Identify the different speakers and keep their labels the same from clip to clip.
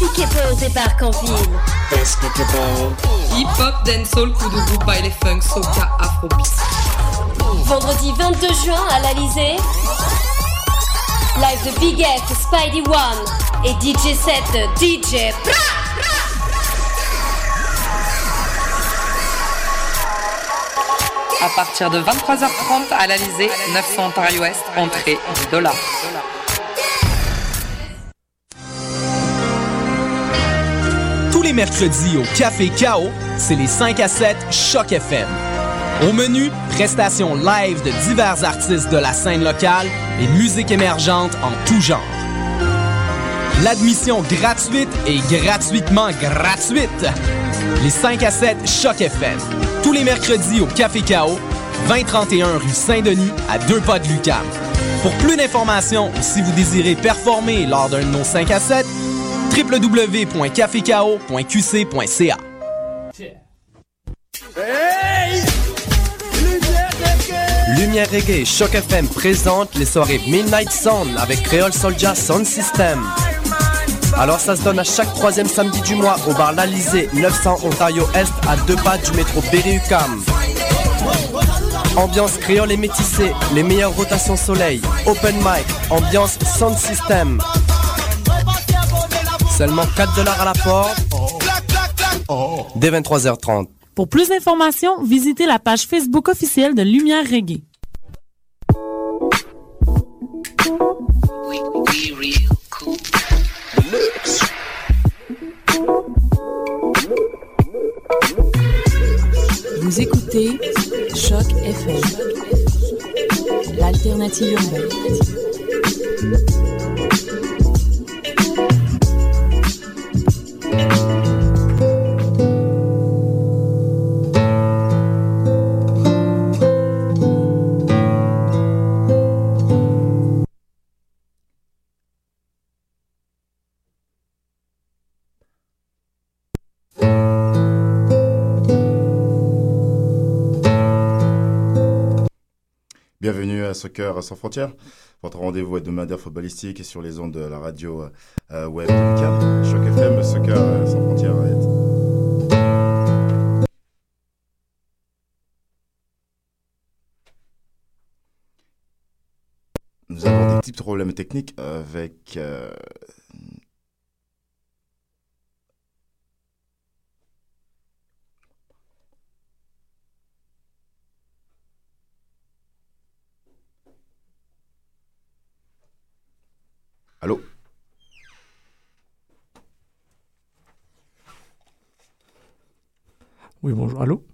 Speaker 1: Despicable par Campville.
Speaker 2: Hip-hop, dancehall, coup de groupe, baile funk, soca, afrobeat.
Speaker 1: Vendredi 22 juin à l'Alizé. Live de Big F, Spidey One et DJ 7 DJ Bra
Speaker 2: À partir de 23h30 à l'Alizé, 900 Ontario Ouest, entrée 10
Speaker 3: mercredis au Café Chaos, c'est les 5 à 7 Choc FM. Au menu, prestations live de divers artistes de la scène locale et musique émergente en tout genre. L'admission gratuite et gratuitement gratuite. Les 5 à 7 Choc FM. Tous les mercredis au Café Chaos, 2031 rue Saint-Denis, à deux pas de Lucam. Pour plus d'informations ou si vous désirez performer lors d'un de nos 5 à 7, www.cafecao.qc.ca.
Speaker 4: Lumière Reggae Choc FM présente les soirées Midnight Sound avec Creole Soldier Sound System. Alors ça se donne à chaque troisième samedi du mois au bar L'Alizé 900 Ontario Est à deux pas du métro Berry-UQAM. Ambiance créole et métissée, les meilleures rotations soleil, open mic, ambiance sound system. Seulement 4 dollars à la porte. Dès 23h30.
Speaker 5: Pour plus d'informations, visitez la page Facebook officielle de Lumière Reggae.
Speaker 6: Vous écoutez Choc FM, l'alternative urbaine.
Speaker 7: Soccer sans frontières, votre rendez-vous hebdomadaire footballistique sur les ondes de la radio euh, web de Lucam, Choc FM, Soccer euh, sans frontières. Nous avons des petits problèmes techniques avec euh, Allô
Speaker 8: Oui, bonjour. Allô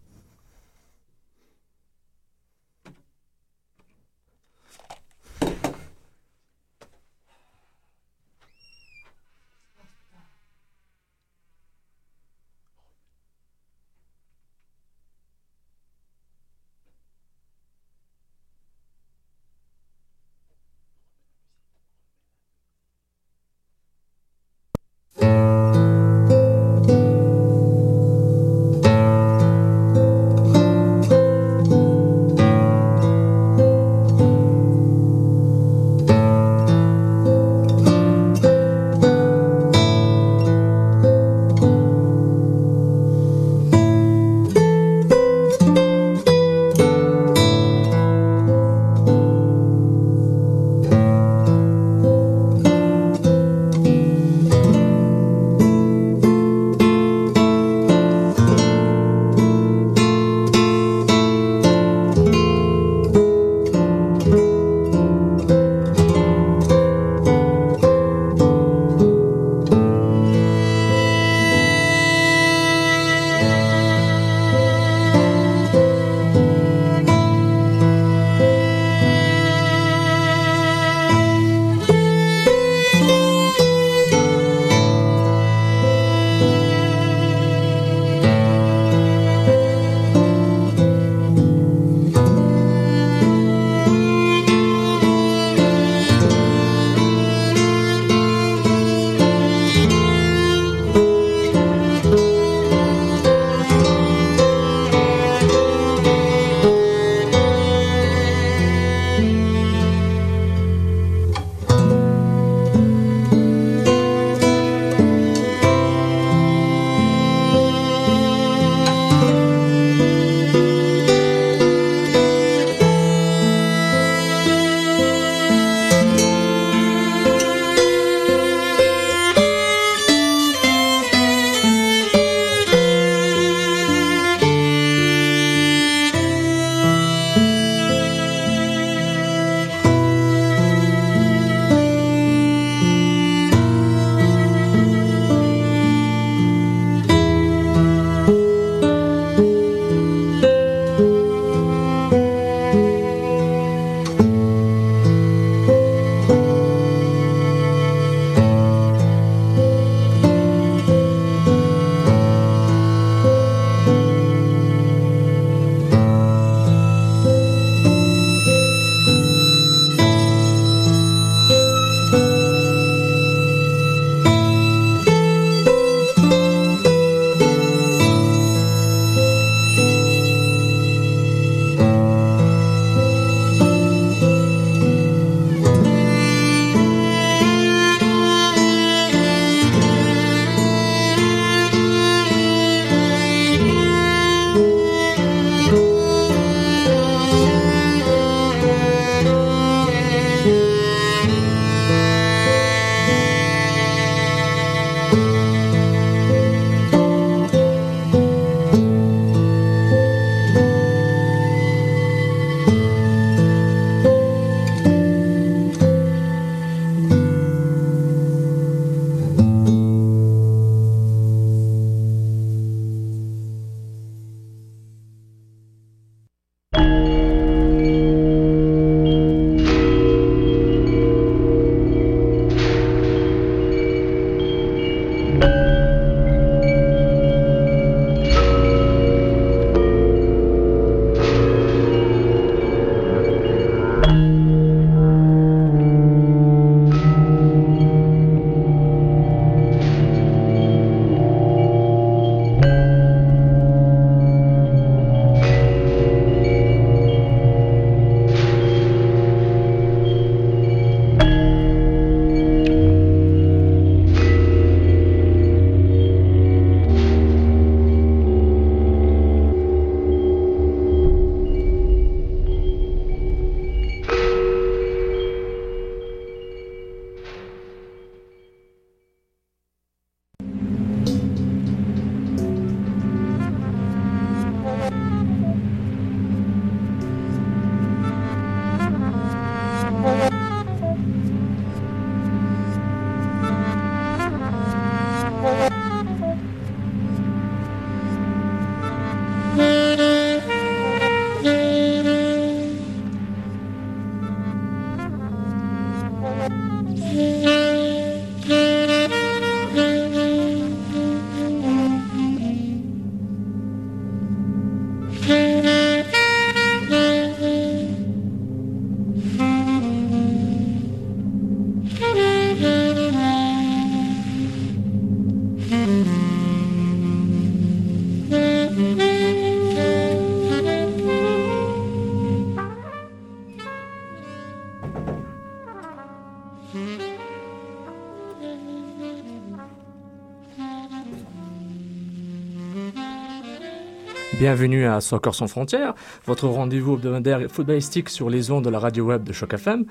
Speaker 8: Bienvenue à Soccer sans frontières, votre rendez-vous hebdomadaire footballistique sur les ondes de la radio web de Choc FM.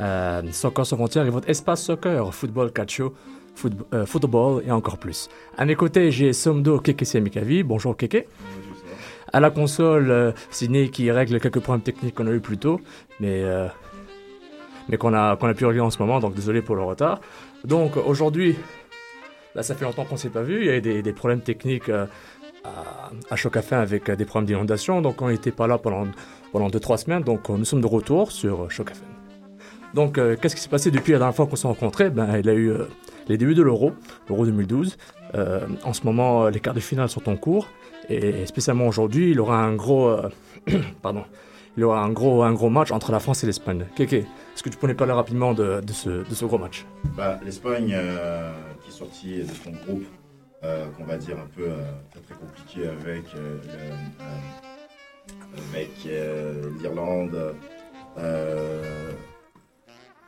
Speaker 8: Euh, soccer sans frontières est votre espace soccer, football, calcio, foot- euh, football et encore plus. À mes côtés, j'ai Somdo Keke Semikavi. Bonjour Keke. À la console, euh, qui règle quelques problèmes techniques qu'on a eu plus tôt, mais, euh, mais qu'on a, qu'on a pu régler en ce moment, donc désolé pour le retard. Donc aujourd'hui, là ça fait longtemps qu'on s'est pas vu, il y a eu des, des problèmes techniques à, à Choc FM avec euh, des problèmes d'inondation, donc on n'était pas là pendant, pendant 2-3 semaines, donc euh, nous sommes de retour sur euh, Choc FM. Donc qu'est-ce qui s'est passé depuis la dernière fois qu'on s'est rencontrés? Ben, Il a eu les débuts de l'Euro, l'Euro 2012. Euh, en ce moment, les quarts de finale sont en cours, et spécialement aujourd'hui, il aura un gros, pardon, il aura un gros, un gros match entre la France et l'Espagne. Keke, est-ce que tu nous parler rapidement de, de, ce, de ce gros match?
Speaker 7: Bah, L'Espagne qui est sortie de son groupe, qu'on va dire un peu euh, très, compliqué avec euh, euh, avec euh, l'Irlande, euh,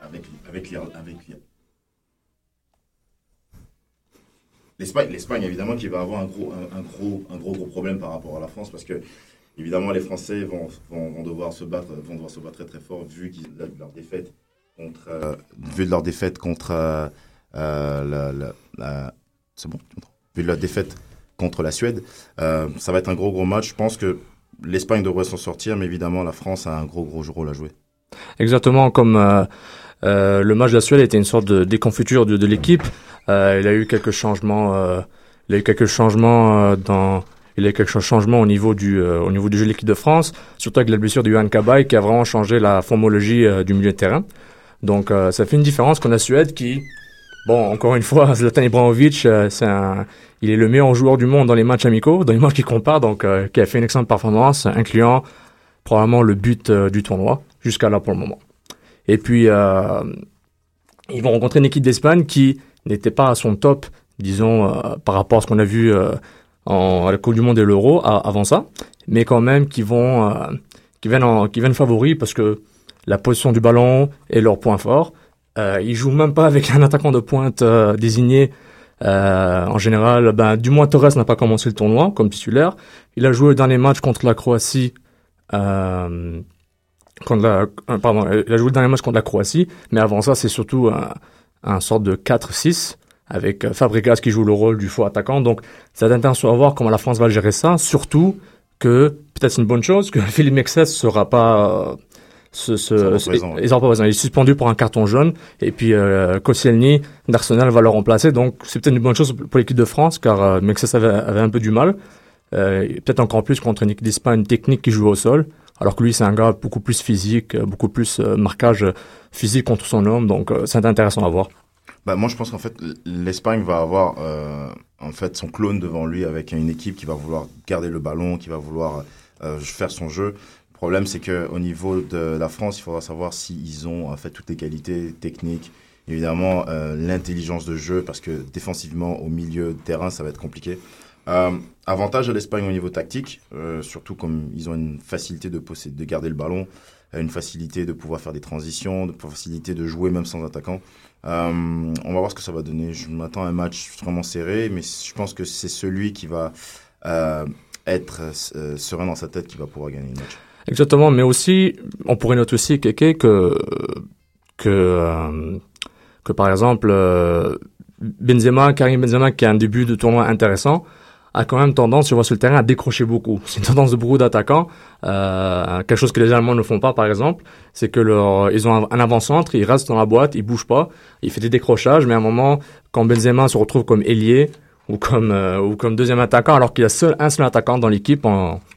Speaker 7: avec avec avec l'Espagne, l'Espagne évidemment qui va avoir un gros un, gros un gros gros problème par rapport à la France parce que évidemment les Français vont, vont, vont devoir se battre vont devoir se battre très très fort vu qu'ils leur défaite contre euh, vu de leur défaite contre euh, euh, c'est bon tu vu leur défaite contre la Suède euh, ça va être un gros gros match je pense que l'Espagne devrait s'en sortir mais évidemment la France a un gros gros rôle à jouer
Speaker 8: Exactement comme euh, euh, le match de la Suède était une sorte de déconfiture de, de l'équipe. Euh, il a eu quelques changements. euh, il a eu quelques changements euh, dans. Il y a eu quelques changements au niveau du euh, au niveau du jeu de l'équipe de France, surtout avec la blessure de Johan Kabay qui a vraiment changé la formologie du milieu de terrain. Donc ça fait une différence qu'on a Suède qui, bon encore une fois, Zlatan Ibrahimovic, euh, c'est un, il est le meilleur joueur du monde dans les matchs amicaux, dans les matchs qui comparent, donc euh, qui a fait une excellente performance, incluant probablement le but euh, du tournoi jusqu'à là pour le moment. Et puis, euh, ils vont rencontrer une équipe d'Espagne qui n'était pas à son top, disons, par rapport à ce qu'on a vu en, à la Coupe du Monde et l'Euro avant ça, mais quand même qui vont, qui viennent, en, qui viennent favoris parce que la position du ballon est leur point fort. Euh, ils jouent même pas avec un attaquant de pointe euh, désigné. Euh, en général, ben, du moins Torres n'a pas commencé le tournoi comme titulaire. Il a joué dans les matchs contre la Croatie. Euh, contre la, euh, pardon, il a joué le dernier match contre la Croatie, mais avant ça, c'est surtout un, un sorte de 4-6 avec euh, Fabregas qui joue le rôle du faux attaquant. Donc, c'est intéressant à voir comment la France va gérer ça, surtout que, peut-être une bonne chose, que Philippe Mexès sera pas, euh, ce, ce, ce-
Speaker 7: ouais.
Speaker 8: il est suspendu pour un carton jaune, et puis euh, Koscielny d'Arsenal va le remplacer. Donc, c'est peut-être une bonne chose pour l'équipe de France, car euh, Mexès avait, avait un peu du mal. Euh, peut-être encore plus contre une équipe d'Espagne technique qui joue au sol. Alors que lui, c'est un gars beaucoup plus physique, euh, beaucoup plus euh, marquage euh, physique contre son homme. Donc, euh, c'est intéressant à voir.
Speaker 7: Bah, moi, je pense qu'en fait, l'Espagne va avoir euh, en fait son clone devant lui avec une équipe qui va vouloir garder le ballon, qui va vouloir euh, faire son jeu. Problème, c'est que au niveau de la France, il faudra savoir s'ils ont en fait toutes les qualités techniques, évidemment euh, l'intelligence de jeu, parce que défensivement au milieu de terrain, ça va être compliqué. Euh, avantage à l'Espagne au niveau tactique, euh, surtout comme ils ont une facilité de posséder, de garder le ballon, euh, une facilité de pouvoir faire des transitions, de facilité de jouer même sans attaquant. Euh, on va voir ce que ça va donner. Je m'attends à un match vraiment serré, mais je pense que c'est celui qui va euh, être euh, serein dans sa tête qui va pouvoir gagner le match.
Speaker 8: Exactement, mais aussi, on pourrait noter aussi, Keke, que, que, euh, que par exemple, euh, Benzema, Karim Benzema, qui a un début de tournoi intéressant, a quand même tendance, je vois sur le terrain, à décrocher beaucoup. C'est une tendance de beaucoup d'attaquants. Euh, quelque chose que les Allemands ne font pas, par exemple, c'est que leur, ils ont un, avant-centre, ils restent dans la boîte, ils bougent pas, ils font des décrochages, mais à un moment, quand Benzema se retrouve comme ailier ou comme euh, ou comme deuxième attaquant, alors qu'il y a seul un seul attaquant dans l'équipe,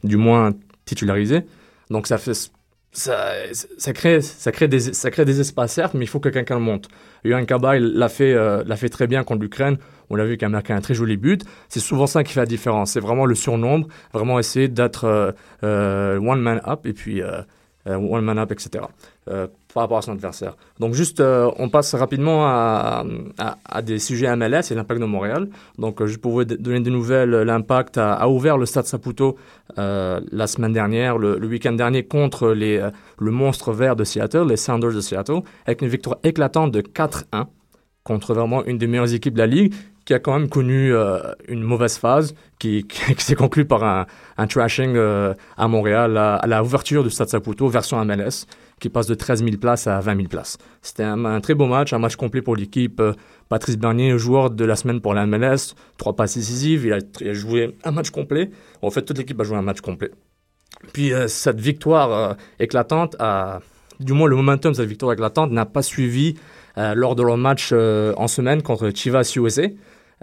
Speaker 8: du moins titularisé, donc ça fait ça, crée ça crée des ça crée des espaces certes, mais il faut que quelqu'un le monte. Yohan Kabay l'a fait euh, l'a fait très bien contre l'Ukraine. On l'a vu qu'il a marqué un très joli but. C'est souvent ça qui fait la différence. C'est vraiment le surnombre, vraiment essayer d'être euh, euh, one man up et puis one man up, etc. Euh, par rapport à son adversaire. Donc juste, euh, on passe rapidement à, à, des sujets MLS et l'Impact de Montréal. Donc euh, juste pour vous donner des nouvelles, l'Impact a, ouvert le Stade Saputo euh, la semaine dernière, le, le week-end dernier, contre les, euh, le monstre vert de Seattle, les Sounders de Seattle, avec une victoire éclatante de 4-1 contre vraiment une des meilleures équipes de la ligue qui a quand même connu euh, une mauvaise phase, qui, qui, s'est conclue par un, un trashing euh, à Montréal à, à, la ouverture du Stade Saputo, version MLS, qui passe de 13 000 places à 20 000 places. C'était un, très beau match, un match complet pour l'équipe. Euh, Patrice Bernier, joueur de la semaine pour la MLS, trois passes décisives, il a, joué un match complet. En fait, toute l'équipe a joué un match complet. Puis cette victoire éclatante, a, du moins le momentum de cette victoire éclatante n'a pas suivi lors de leur match en semaine contre Chivas USA.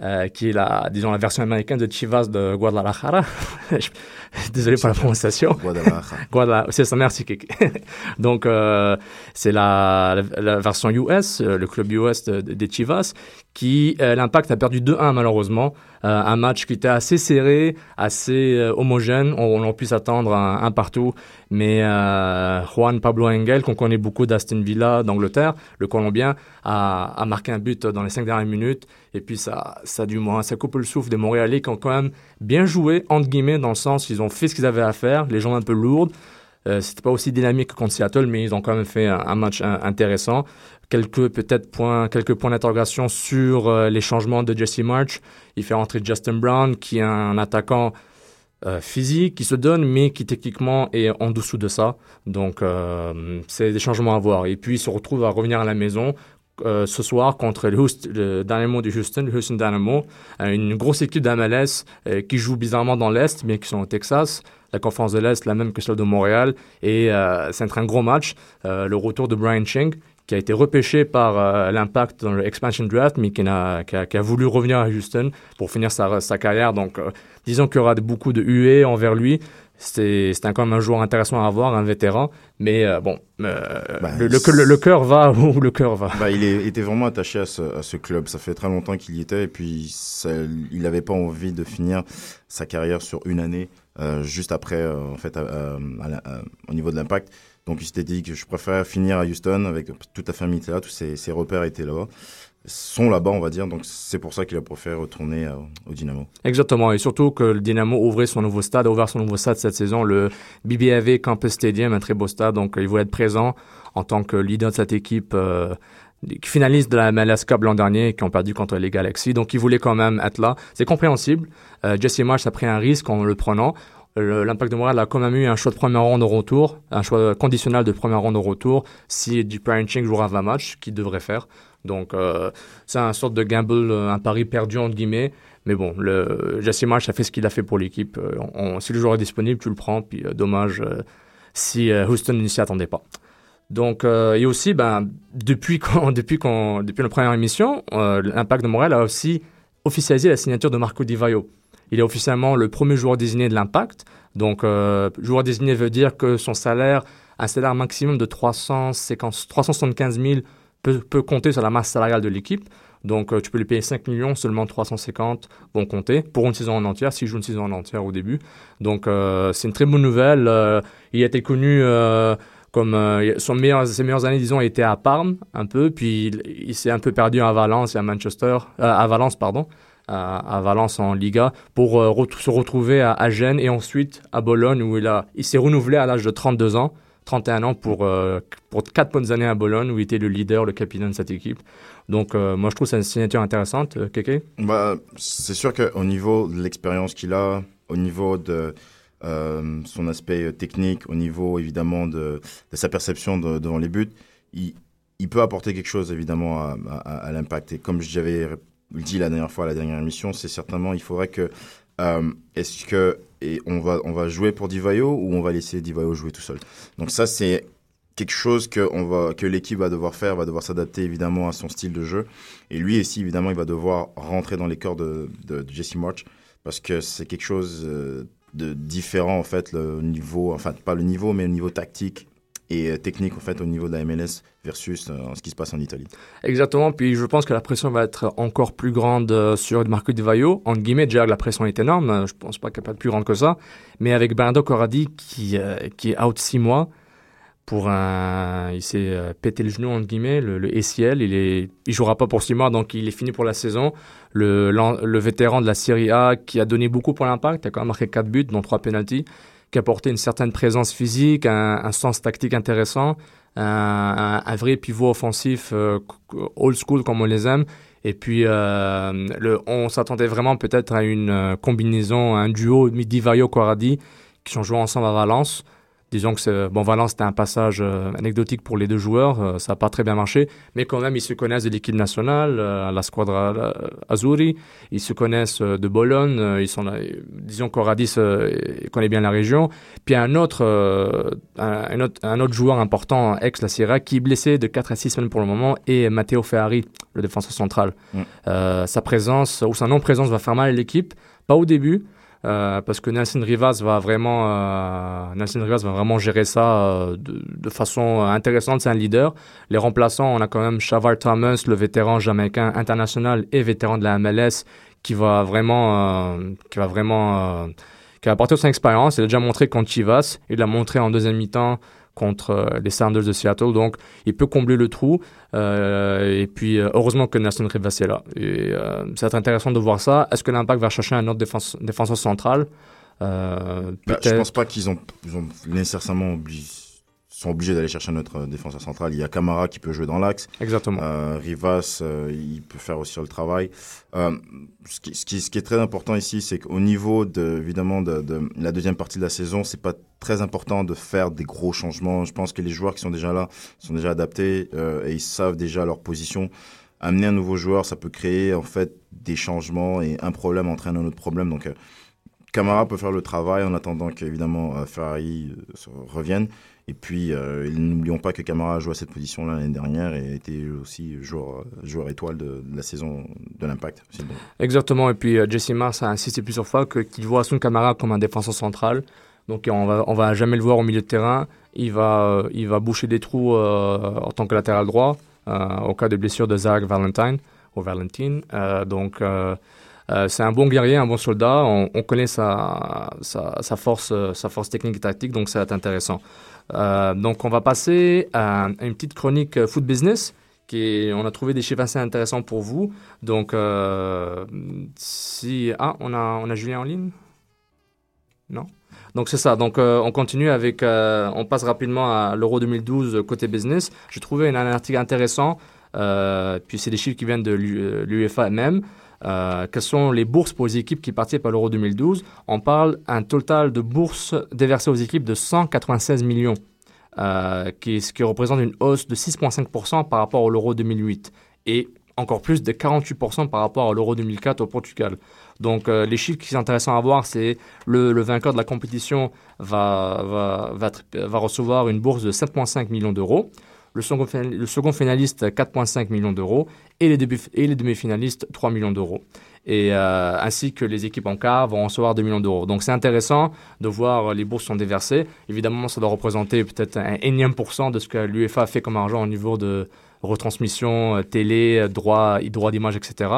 Speaker 8: Euh, qui est la, disons, la version américaine de Chivas de Guadalajara. Désolé pour la prononciation.
Speaker 7: Guadalajara.
Speaker 8: Guadalajara. C'est ça, merci Kiki. Donc, euh, c'est la, la, la, version US, euh, le club US des de, de Chivas, qui, euh, l'impact a perdu 2-1 malheureusement. Un match qui était assez serré, assez homogène. On, on pu s'attendre à un, un, partout. Mais Juan Pablo Engel, qu'on connaît beaucoup d'Aston Villa d'Angleterre, le Colombien, a, a, marqué un but dans les cinq dernières minutes. Et puis ça, ça du moins, ça coupe le souffle des Montréalais qui ont quand même bien joué, entre guillemets, dans le sens qu'ils ont fait ce qu'ils avaient à faire, les jambes un peu lourdes. Euh, c'était pas aussi dynamique que contre Seattle, mais ils ont quand même fait un, match intéressant. Quelques peut-être points, quelques points d'interrogation sur euh, les changements de Jesse March. Il fait rentrer Justin Brown, qui est un attaquant euh, physique, qui se donne, mais qui techniquement est en dessous de ça. Donc euh, c'est des changements à voir. Et puis il se retrouve à revenir à la maison euh, ce soir contre le, Houston, le, Dynamo de Houston, Houston Dynamo, euh, une grosse équipe d'MLS euh, qui joue bizarrement dans l'Est, mais qui sont au Texas. La conférence de l'Est, la même que celle de Montréal. Et c'est un gros match. le retour de Brian Ching, qui a été repêché par l'Impact dans le expansion draft, mais qui a, voulu revenir à Houston pour finir sa, carrière. Donc, disons qu'il y aura beaucoup de huées envers lui. C'est quand même un joueur intéressant à avoir, un vétéran. Mais euh, bon, bah, le, le, cœur va où le cœur va.
Speaker 7: Bah, il est, était vraiment attaché à ce, à ce, club. Ça fait très longtemps qu'il y était. Et puis, ça, il n'avait pas envie de finir sa carrière sur une année, juste après, en fait, au niveau de l'Impact. Donc il s'était dit que je préfère finir à Houston avec toute la famille était là, tous ses, ses repères étaient là-bas sont là-bas, on va dire. Donc, c'est pour ça qu'il a préféré retourner euh, au Dynamo.
Speaker 8: Exactement. Et surtout que le Dynamo ouvrait son nouveau stade, a ouvert son nouveau stade cette saison, le BBAV Campus Stadium, un très beau stade. Donc, il voulait être présent en tant que leader de cette équipe euh, qui finalise de la MLS Cup l'an dernier qui ont perdu contre les Galaxy. Donc, il voulait quand même être là. C'est compréhensible. Euh, Jesse Marsh a pris un risque en le prenant l'impact de Montréal a quand même eu un choix de première ronde au retour, un choix conditionnel de première ronde au retour, si du parenting jouera 20 matchs, qu'il devrait faire. Donc, euh, c'est un sorte de gamble, un pari perdu, entre guillemets. Mais bon, le, Jesse Marsh a fait ce qu'il a fait pour l'équipe. Euh, si le joueur est disponible, tu le prends. Puis, euh, dommage euh, si euh, Houston ne s'y attendait pas. Donc, euh, et aussi, ben, depuis, quand, depuis, quand, depuis notre première émission, l'impact de Montréal a aussi officialisé la signature de Marco Di Vaio. Il est officiellement le premier joueur désigné de l'impact. Donc, euh, joueur désigné veut dire que son salaire, un salaire maximum de 350, 375 000 peut, compter sur la masse salariale de l'équipe. Donc, euh, tu peux lui payer 5 millions, seulement 350 vont compter pour une saison en entière, s'il joue une saison en entière au début. Donc, euh, c'est une très bonne nouvelle. Euh, il a été connu comme son meilleur, ses meilleures années, disons, étaient à Parme un peu, puis il, s'est un peu perdu à Valence et à Manchester, à Valence, pardon à, Valence en Liga pour se retrouver à, à, Gênes et ensuite à Bologne où il, a, il s'est renouvelé à l'âge de 32 ans, 31 ans pour, euh, pour 4 bonnes années à Bologne où il était le leader, le capitaine de cette équipe. Donc euh, moi je trouve c'est une signature intéressante, euh.
Speaker 7: Bah, c'est sûr qu'au niveau de l'expérience qu'il a, au niveau de son aspect technique, au niveau évidemment de, de sa perception de, devant les buts, il, il peut apporter quelque chose évidemment à, à, l'impact. Et comme j'avais dit la dernière fois à la dernière émission, c'est certainement il faudrait que est-ce que et on va on va jouer pour Divayo ou on va laisser Divayo jouer tout seul? Donc ça c'est quelque chose que on va que l'équipe va devoir faire, va devoir s'adapter évidemment à son style de jeu et lui aussi évidemment il va devoir rentrer dans les corps de, de, Jesse March parce que c'est quelque chose euh, de différent en fait le niveau enfin pas le niveau mais le niveau tactique et technique en fait au niveau de la MLS versus euh, ce qui se passe en Italie.
Speaker 8: Exactement, puis je pense que la pression va être encore plus grande euh, sur Marco Di Vaio. En guillemets, déjà la pression est énorme, je pense pas qu'elle peut être plus grande que ça, mais avec Bernardo Corradi qui, euh, qui est out six mois, pour un, il s'est euh, pété le genou entre guillemets, le, le ACL, il est, il jouera pas pour six mois, donc il est fini pour la saison. Le, vétéran de la Série A qui a donné beaucoup pour l'impact, a quand même marqué quatre buts, dont trois penalties, qui a apporté une certaine présence physique, un sens tactique intéressant, un, vrai pivot offensif euh, old school comme on les aime. Et puis, euh, le, on s'attendait vraiment peut-être à une euh, combinaison, un duo Divayo-Corradi qui sont joués ensemble à Valence. Disons que c'est- bon, Valence, c'était un passage euh, anecdotique pour les deux joueurs. euh, ça n'a pas très bien marché. Mais quand même, ils se connaissent de l'équipe nationale, euh, la Squadra euh, Azzurri. Ils se connaissent euh, de Bologne. euh, ils sont là, euh, disons qu'Oradis euh, connaît bien la région. Puis un autre, euh, un, autre, un autre joueur important, ex la Sierra, qui est blessé de 4 à 6 semaines pour le moment, et Matteo Ferrari, le défenseur central.
Speaker 7: Mm.
Speaker 8: Euh, sa présence ou sa non-présence va faire mal à l'équipe. Pas au début, euh, parce que Nelson Rivas va vraiment, euh, Nelson Rivas va vraiment gérer ça euh, de, façon intéressante. C'est un leader. Les remplaçants, on a quand même Shavar Thomas, le vétéran jamaïcain international et vétéran de la MLS, qui va vraiment, euh, qui va vraiment, euh, qui va apporter son expérience. Il a déjà montré contre Chivas. Il l'a montré en deuxième mi-temps contre euh, les Sounders de Seattle. Donc, il peut combler le trou. Euh, et puis, euh, heureusement que Nelson Rivas est là. Et euh, ça va être intéressant de voir ça. Est-ce que l'Impact va chercher un autre défense, défenseur central? Euh,
Speaker 7: Bah, je pense pas qu'ils ont, ils ont nécessairement obli- sont obligés d'aller chercher notre euh, défenseur central. Il y a Camara qui peut jouer dans l'axe.
Speaker 8: Exactement.
Speaker 7: Euh, Rivas, euh, il peut faire aussi le travail. Euh, ce, qui, ce, qui, ce qui est très important ici, c'est qu'au niveau de, évidemment de, de la deuxième partie de la saison, c'est pas très important de faire des gros changements. Je pense que les joueurs qui sont déjà là sont déjà adaptés et ils savent déjà leur position. Amener un nouveau joueur, ça peut créer en fait des changements et un problème entraîne un autre problème. Donc Camara peut faire le travail en attendant qu'évidemment Ferrari revienne. Et puis, euh, n'oublions pas que Camara a joué à cette position-là l'année dernière et était aussi joueur, euh, joueur étoile de, la saison de l'Impact.
Speaker 8: Exactement. Et puis, euh, Jesse Mars a insisté plusieurs fois qu'il voit son camarade comme un défenseur central. Donc, on va, on va jamais le voir au milieu de terrain. Il va, il va boucher des trous en tant que latéral droit au cas de blessure de Zach Valentine ou Valentine. Donc, c'est un bon guerrier, un bon soldat. On, on connaît sa, sa, force, sa force technique et tactique, donc ça va être intéressant. Euh, donc, on va passer à, une petite chronique euh, foot business. Qui on a trouvé des chiffres assez intéressants pour vous. Donc, euh, si. Ah, on a, on a Julien en ligne? Non? Donc, c'est ça. Donc, on continue avec. on passe rapidement à l'Euro 2012 euh, côté business. J'ai trouvé un, article intéressant. puis, c'est des chiffres qui viennent de l'U- l'UEFA même. Euh, quelles sont les bourses pour les équipes qui participent à l'Euro 2012 On parle un total de bourses déversées aux équipes de 196 millions, euh, ce qui représente une hausse de 6,5% par rapport à l'Euro 2008 et encore plus de 48% par rapport à l'Euro 2004 au Portugal. Donc euh, les chiffres qui sont intéressants à voir, c'est le, le vainqueur de la compétition va recevoir une bourse de 7,5 millions d'euros. Le second, finaliste, 4,5 millions d'euros. Et les, demi-finalistes, 3 millions d'euros. Et euh, ainsi que les équipes en quart vont recevoir 2 millions d'euros. Donc c'est intéressant de voir euh, les bourses sont déversées. Évidemment, ça doit représenter peut-être un énième pourcent de ce que l'UEFA fait comme argent au niveau de retransmission, euh, télé, droit, droit d'image, etc.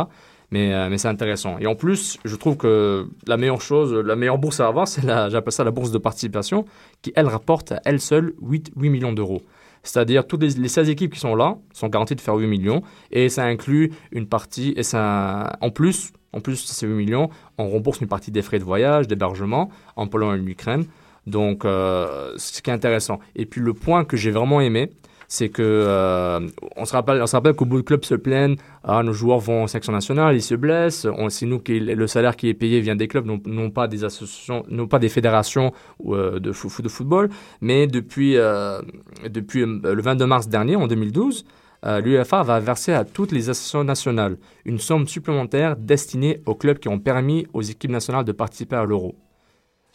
Speaker 8: Mais, c'est intéressant. Et en plus, je trouve que la meilleure chose, la meilleure bourse à avoir, c'est la, j'appelle ça la bourse de participation, qui, elle, rapporte à elle seule 8, 8 millions d'euros. C'est-à-dire toutes les, les 16 équipes qui sont là sont garanties de faire 8 millions et ça inclut une partie et ça en plus en plus ces 8 millions, on rembourse une partie des frais de voyage, d'hébergement en Pologne et en Ukraine. Donc euh, ce qui est intéressant. Et puis le point que j'ai vraiment aimé, c'est que euh, on se rappelle, qu'au bout de club se plaignent, ah nos joueurs vont en section nationale, ils se blessent, c'est nous qui le salaire qui est payé vient des clubs, non, pas des associations, non pas des fédérations euh, de, football, mais depuis euh, depuis euh, le 22 mars dernier, en 2012. euh, L'UEFA va verser à toutes les associations nationales une somme supplémentaire destinée aux clubs qui ont permis aux équipes nationales de participer à l'euro.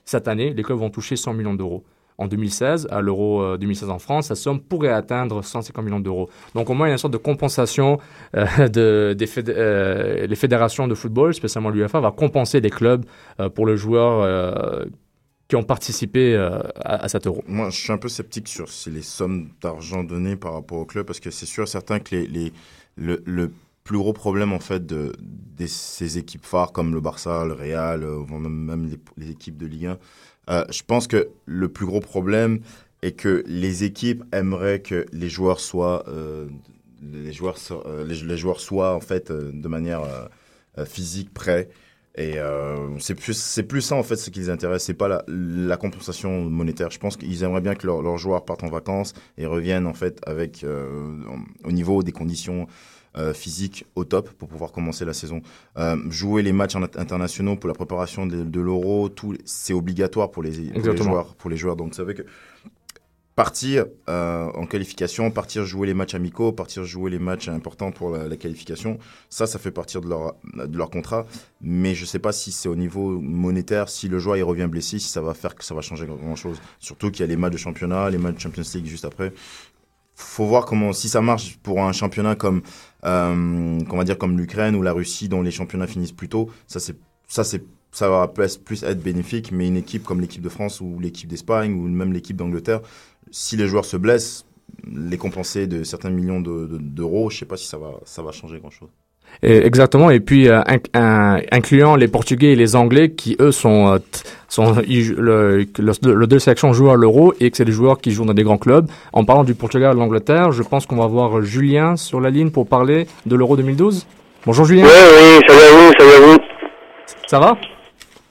Speaker 8: Cette année, les clubs vont toucher 100 millions d'euros. En 2016, à l'Euro euh, 2016 en France, sa somme pourrait atteindre 150 millions d'euros. Donc au moins, il y a une sorte de compensation euh, de, des euh, les fédérations de football, spécialement l'UEFA, va compenser les clubs euh, pour les joueurs euh, qui ont participé euh, à, à cet Euro.
Speaker 7: Moi, je suis un peu sceptique sur les sommes d'argent données par rapport au club, parce que c'est sûr certain que le, le plus gros problème, en fait, de, ces équipes phares comme le Barça, le Real, euh, voire même, les équipes de Ligue 1, euh, je pense que le plus gros problème et que les équipes aimeraient que les joueurs soient euh, les joueurs euh, les, joueurs soient en fait de manière physique prêts. Et c'est plus c'est plus ça en fait ce qui les intéresse. C'est pas la, compensation monétaire. Je pense qu'ils aimeraient bien que leurs joueurs partent en vacances et reviennent en fait avec au niveau des conditions euh, physiques au top pour pouvoir commencer la saison euh, jouer les matchs internationaux pour la préparation de, de l'euro tout c'est obligatoire pour les, pour les
Speaker 8: Exactement.
Speaker 7: joueurs pour les joueurs donc ça veut que partir euh, en qualification, partir jouer les matchs amicaux, partir jouer les matchs importants pour la, la qualification, ça, ça fait partir de leur, de leur contrat. Mais je sais pas si c'est au niveau monétaire, si le joueur il revient blessé, si ça va faire que ça va changer grand chose. Surtout qu'il y a les matchs de championnat, les matchs de Champions League juste après. Faut voir comment, si ça marche pour un championnat comme, euh, qu'on va dire comme l'Ukraine ou la Russie, dont les championnats finissent plus tôt, ça c'est, ça c'est ça va plus être bénéfique, mais une équipe comme l'équipe de France ou l'équipe d'Espagne ou même l'équipe d'Angleterre, si les joueurs se blessent, les compenser de certains millions de- de- d'euros, je sais pas si ça va, ça va changer grand chose.
Speaker 8: Exactement. Et puis euh, inc- un- incluant les Portugais et les Anglais qui eux sont euh, sont ils le, le, le deux sélections jouent à l'Euro et que c'est des joueurs qui jouent dans des grands clubs. En parlant du Portugal et de l'Angleterre, je pense qu'on va voir Julien sur la ligne pour parler de l'Euro 2012. Bonjour Julien.
Speaker 9: Ouais, oui, salut à vous, salut à vous.
Speaker 8: Ça va?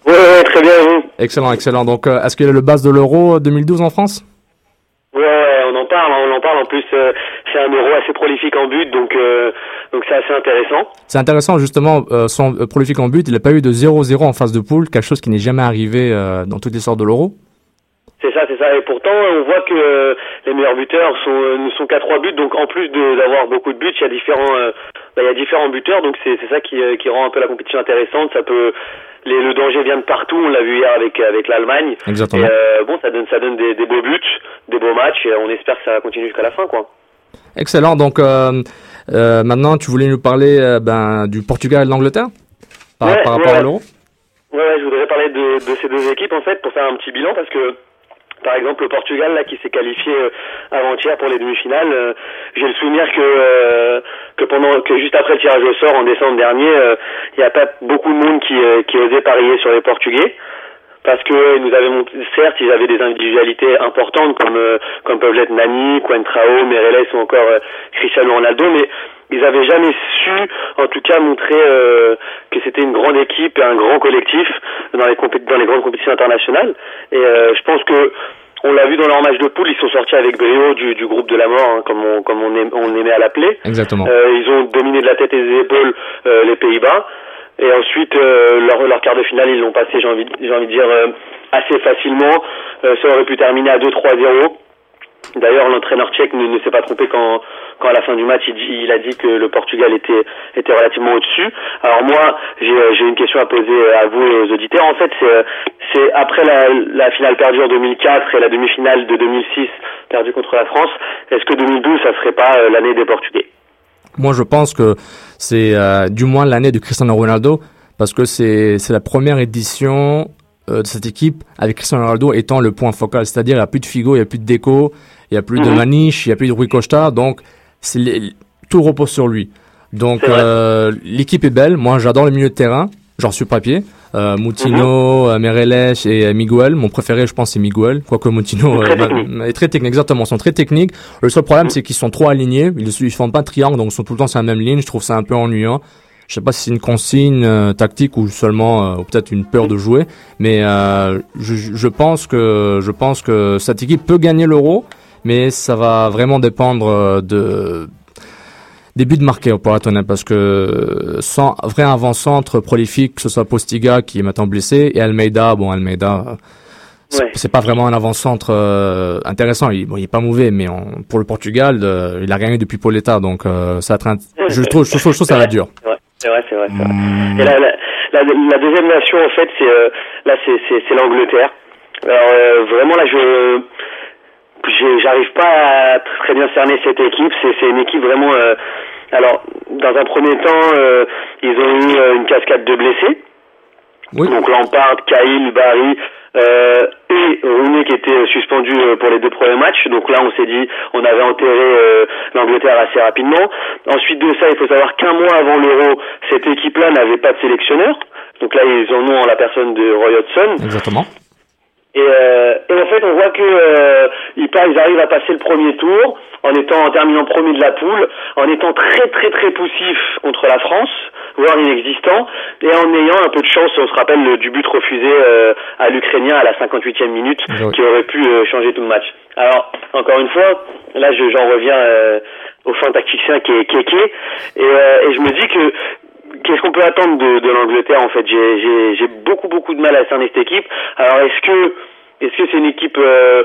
Speaker 9: Ouais, ouais, très bien, vous.
Speaker 8: Excellent, excellent. Donc euh, est-ce qu'il y a le base de l'Euro 2012 en France?
Speaker 9: Ouais, on en parle, on en parle. En plus, euh, c'est un euro assez prolifique en but, donc euh, donc c'est assez intéressant.
Speaker 8: C'est intéressant justement, euh, son euh, prolifique en but, il n'a pas eu de 0-0 en phase de poule, quelque chose qui n'est jamais arrivé dans toutes les sortes de l'Euro.
Speaker 9: C'est ça, c'est ça. Et pourtant, on voit que les meilleurs buteurs sont, ne sont qu'à trois buts. Donc, en plus d'avoir beaucoup de buts, il y a différents, bah, il y a différents buteurs. Donc, c'est ça qui, qui rend un peu la compétition intéressante. Ça peut, les, le danger vient de partout. On l'a vu hier avec avec l'Allemagne.
Speaker 8: Exactement.
Speaker 9: Et bon, ça donne ça donne des, des beaux buts, des beaux matchs. Et on espère que ça va continuer jusqu'à la fin, quoi.
Speaker 8: Excellent. Donc euh, euh, maintenant, tu voulais nous parler euh, ben, du Portugal et de l'Angleterre par,
Speaker 9: Ouais,
Speaker 8: par
Speaker 9: ouais,
Speaker 8: rapport à l'Euro.
Speaker 9: Ouais, je voudrais parler de, de ces deux équipes en fait pour faire un petit bilan parce que par exemple le Portugal là qui s'est qualifié euh, avant-hier pour les demi-finales, euh, j'ai le souvenir que euh, que pendant que juste après le tirage au sort en décembre dernier, il n'y a pas beaucoup de monde qui qui osait parier sur les Portugais parce que ils nous avaient montré, certes ils avaient des individualités importantes comme euh, comme peuvent l'être Nani, Coentrao, Mereles ou encore euh, Cristiano Ronaldo, mais ils avaient jamais su, en tout cas, montrer euh, que c'était une grande équipe et un grand collectif dans les dans les grandes compétitions internationales. Et euh, je pense que on l'a vu dans leur match de poule, ils sont sortis avec brio du, du groupe de la mort, hein, comme on comme on, aim- on aimait à l'appeler.
Speaker 8: Exactement.
Speaker 9: Euh, ils ont dominé de la tête et des épaules euh, les Pays-Bas. Et ensuite, euh, leur, leur quart de finale, ils l'ont passé, j'ai envie, j'ai envie de dire, euh, assez facilement. Euh, ça aurait pu terminer à 2-3-0. D'ailleurs, l'entraîneur tchèque ne, ne s'est pas trompé quand, quand à la fin du match, il, a dit que le Portugal était, était relativement au-dessus. Alors moi, j'ai euh, une question à poser à vous et aux auditeurs. En fait, c'est euh, après la, la finale perdue en 2004 et la demi-finale de 2006 perdue contre la France, est-ce que 2012, ça serait pas euh, l'année des Portugais?
Speaker 8: Moi, je pense que c'est euh, du moins l'année de Cristiano Ronaldo parce que c'est c'est la première édition euh, de cette équipe avec Cristiano Ronaldo étant le point focal. C'est-à-dire, il n'y a plus de Figo, il n'y a plus de Deco, il n'y a plus de
Speaker 9: Mhm.
Speaker 8: Maniche, il n'y a plus de Rui Costa. Donc, les- tout repose sur lui. Donc, euh, l'équipe est belle. Moi, j'adore le milieu de terrain. J'en suis papier. Euh, Moutinho,
Speaker 9: Mhm.
Speaker 8: Mereles et euh, Miguel. Mon préféré, je pense, c'est Miguel. Quoique Moutinho
Speaker 9: Très
Speaker 8: euh, est très technique. Exactement, ils sont très techniques. Le seul problème, c'est qu'ils sont trop alignés. Ils ne font pas de triangle, donc ils sont tout le temps sur la même ligne. Je trouve ça un peu ennuyant. Je sais pas si c'est une consigne euh, tactique ou seulement euh, ou peut-être une peur de jouer, mais euh, je, je pense que je pense que cette équipe peut gagner l'Euro, mais ça va vraiment dépendre de des buts marqués pour être honnête, parce que sans vrai avant-centre prolifique, que ce soit Postiga qui est maintenant blessé et Almeida, bon Almeida. euh, c'est
Speaker 9: Ouais.
Speaker 8: pas vraiment un avant-centre euh, intéressant. Il, bon, il est pas mauvais, mais on- pour le Portugal, euh, il a gagné depuis Pauletta, donc euh, ça un- je trouve, je trouve, je trouve ça va dur.
Speaker 9: C'est vrai, c'est vrai.
Speaker 7: Mmh.
Speaker 9: Et la, la, la, la deuxième nation, en fait, c'est euh, là, c'est l'Angleterre. Alors euh, vraiment là, je j'arrive pas à très bien cerner cette équipe. C'est c'est une équipe vraiment. euh, alors, dans un premier temps, euh, ils ont eu euh, une cascade de blessés.
Speaker 8: Oui.
Speaker 9: Donc Lampard, Cahill, Barry euh, et Rooney qui était suspendu euh, pour les deux premiers matchs. Donc là, on s'est dit, on avait enterré euh, l'Angleterre assez rapidement. Ensuite de ça, il faut savoir qu'un mois avant l'Euro, cette équipe-là n'avait pas de sélectionneur. Donc là, ils en ont en la personne de Roy Hodgson.
Speaker 8: Exactement.
Speaker 9: Et, euh, et en fait, on voit que euh, ils, ils arrivent à passer le premier tour en étant en terminant premier de la poule, en étant très très très poussif contre la France, voire inexistant, et en ayant un peu de chance. On se rappelle le- du but refusé euh, à l'Ukrainien à la 58e minute,
Speaker 8: Oui.
Speaker 9: qui aurait pu euh, changer tout le match. Alors, encore une fois, là, je- j'en reviens euh, au fin tacticien qui est Keke, et, euh, et je me dis que Qu'est-ce qu'on peut attendre de, de l'Angleterre en fait? J'ai beaucoup beaucoup de mal à cerner cette équipe. Alors est-ce que est-ce que c'est une équipe euh,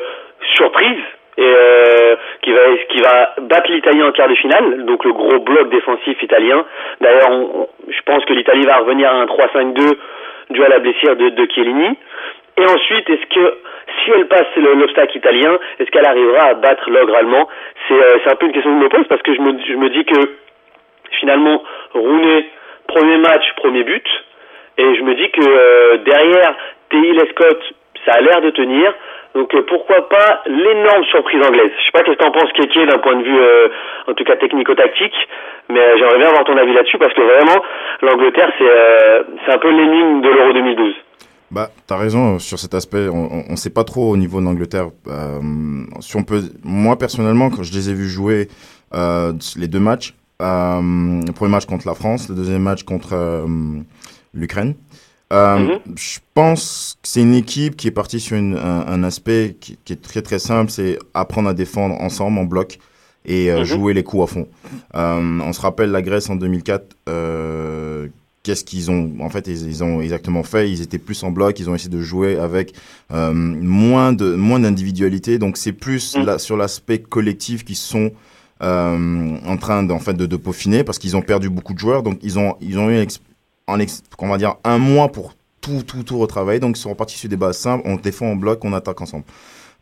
Speaker 9: surprise et euh, qui va qui va battre l'Italie en quart de finale, donc le gros bloc défensif italien. D'ailleurs, je pense que l'Italie va revenir à un 3-5-2 dû à la blessure de, de Chiellini. Et ensuite, est-ce que si elle passe le- l'obstacle italien, est-ce qu'elle arrivera à battre l'ogre allemand? C'est euh, un peu une question que je me pose parce que je me, je me dis que finalement, Rooney, premier match, premier but. Et je me dis que euh, derrière, T.I. Lescott, ça a l'air de tenir. Donc euh, pourquoi pas l'énorme surprise anglaise Je sais pas qu'est-ce que t'en penses, Kéké, d'un point de vue, euh, en tout cas technico-tactique, mais euh, j'aimerais bien avoir ton avis là-dessus parce que vraiment, l'Angleterre, c'est euh, c'est un peu l'énigme de l'Euro 2012.
Speaker 7: Bah, t'as raison euh, sur cet aspect. On, on sait pas trop au niveau. Euh, si on peut, moi personnellement, quand je les ai vus jouer les deux matchs, le premier match contre la France, le deuxième match contre euh, l'Ukraine. Euh,
Speaker 9: Mhm.
Speaker 7: Je pense que c'est une équipe qui est partie sur une, un, un aspect qui, qui est très très simple, c'est apprendre à défendre ensemble en bloc et euh,
Speaker 9: Mhm.
Speaker 7: jouer les coups à fond. Euh, on se rappelle la Grèce en 2004. Euh, Qu'est-ce qu'ils ont en fait ils, ils ont exactement fait Ils étaient plus en bloc, ils ont essayé de jouer avec euh, moins de moins d'individualité. Donc c'est plus
Speaker 9: Mhm.
Speaker 7: sur l'aspect collectif qu'ils sont euh, en train d'en fait de, de peaufiner parce qu'ils ont perdu beaucoup de joueurs. Donc ils ont ils ont eu en on va dire un mois pour tout tout tout retravailler. Donc ils sont repartis sur des bases simples. On défend en bloc, on attaque ensemble.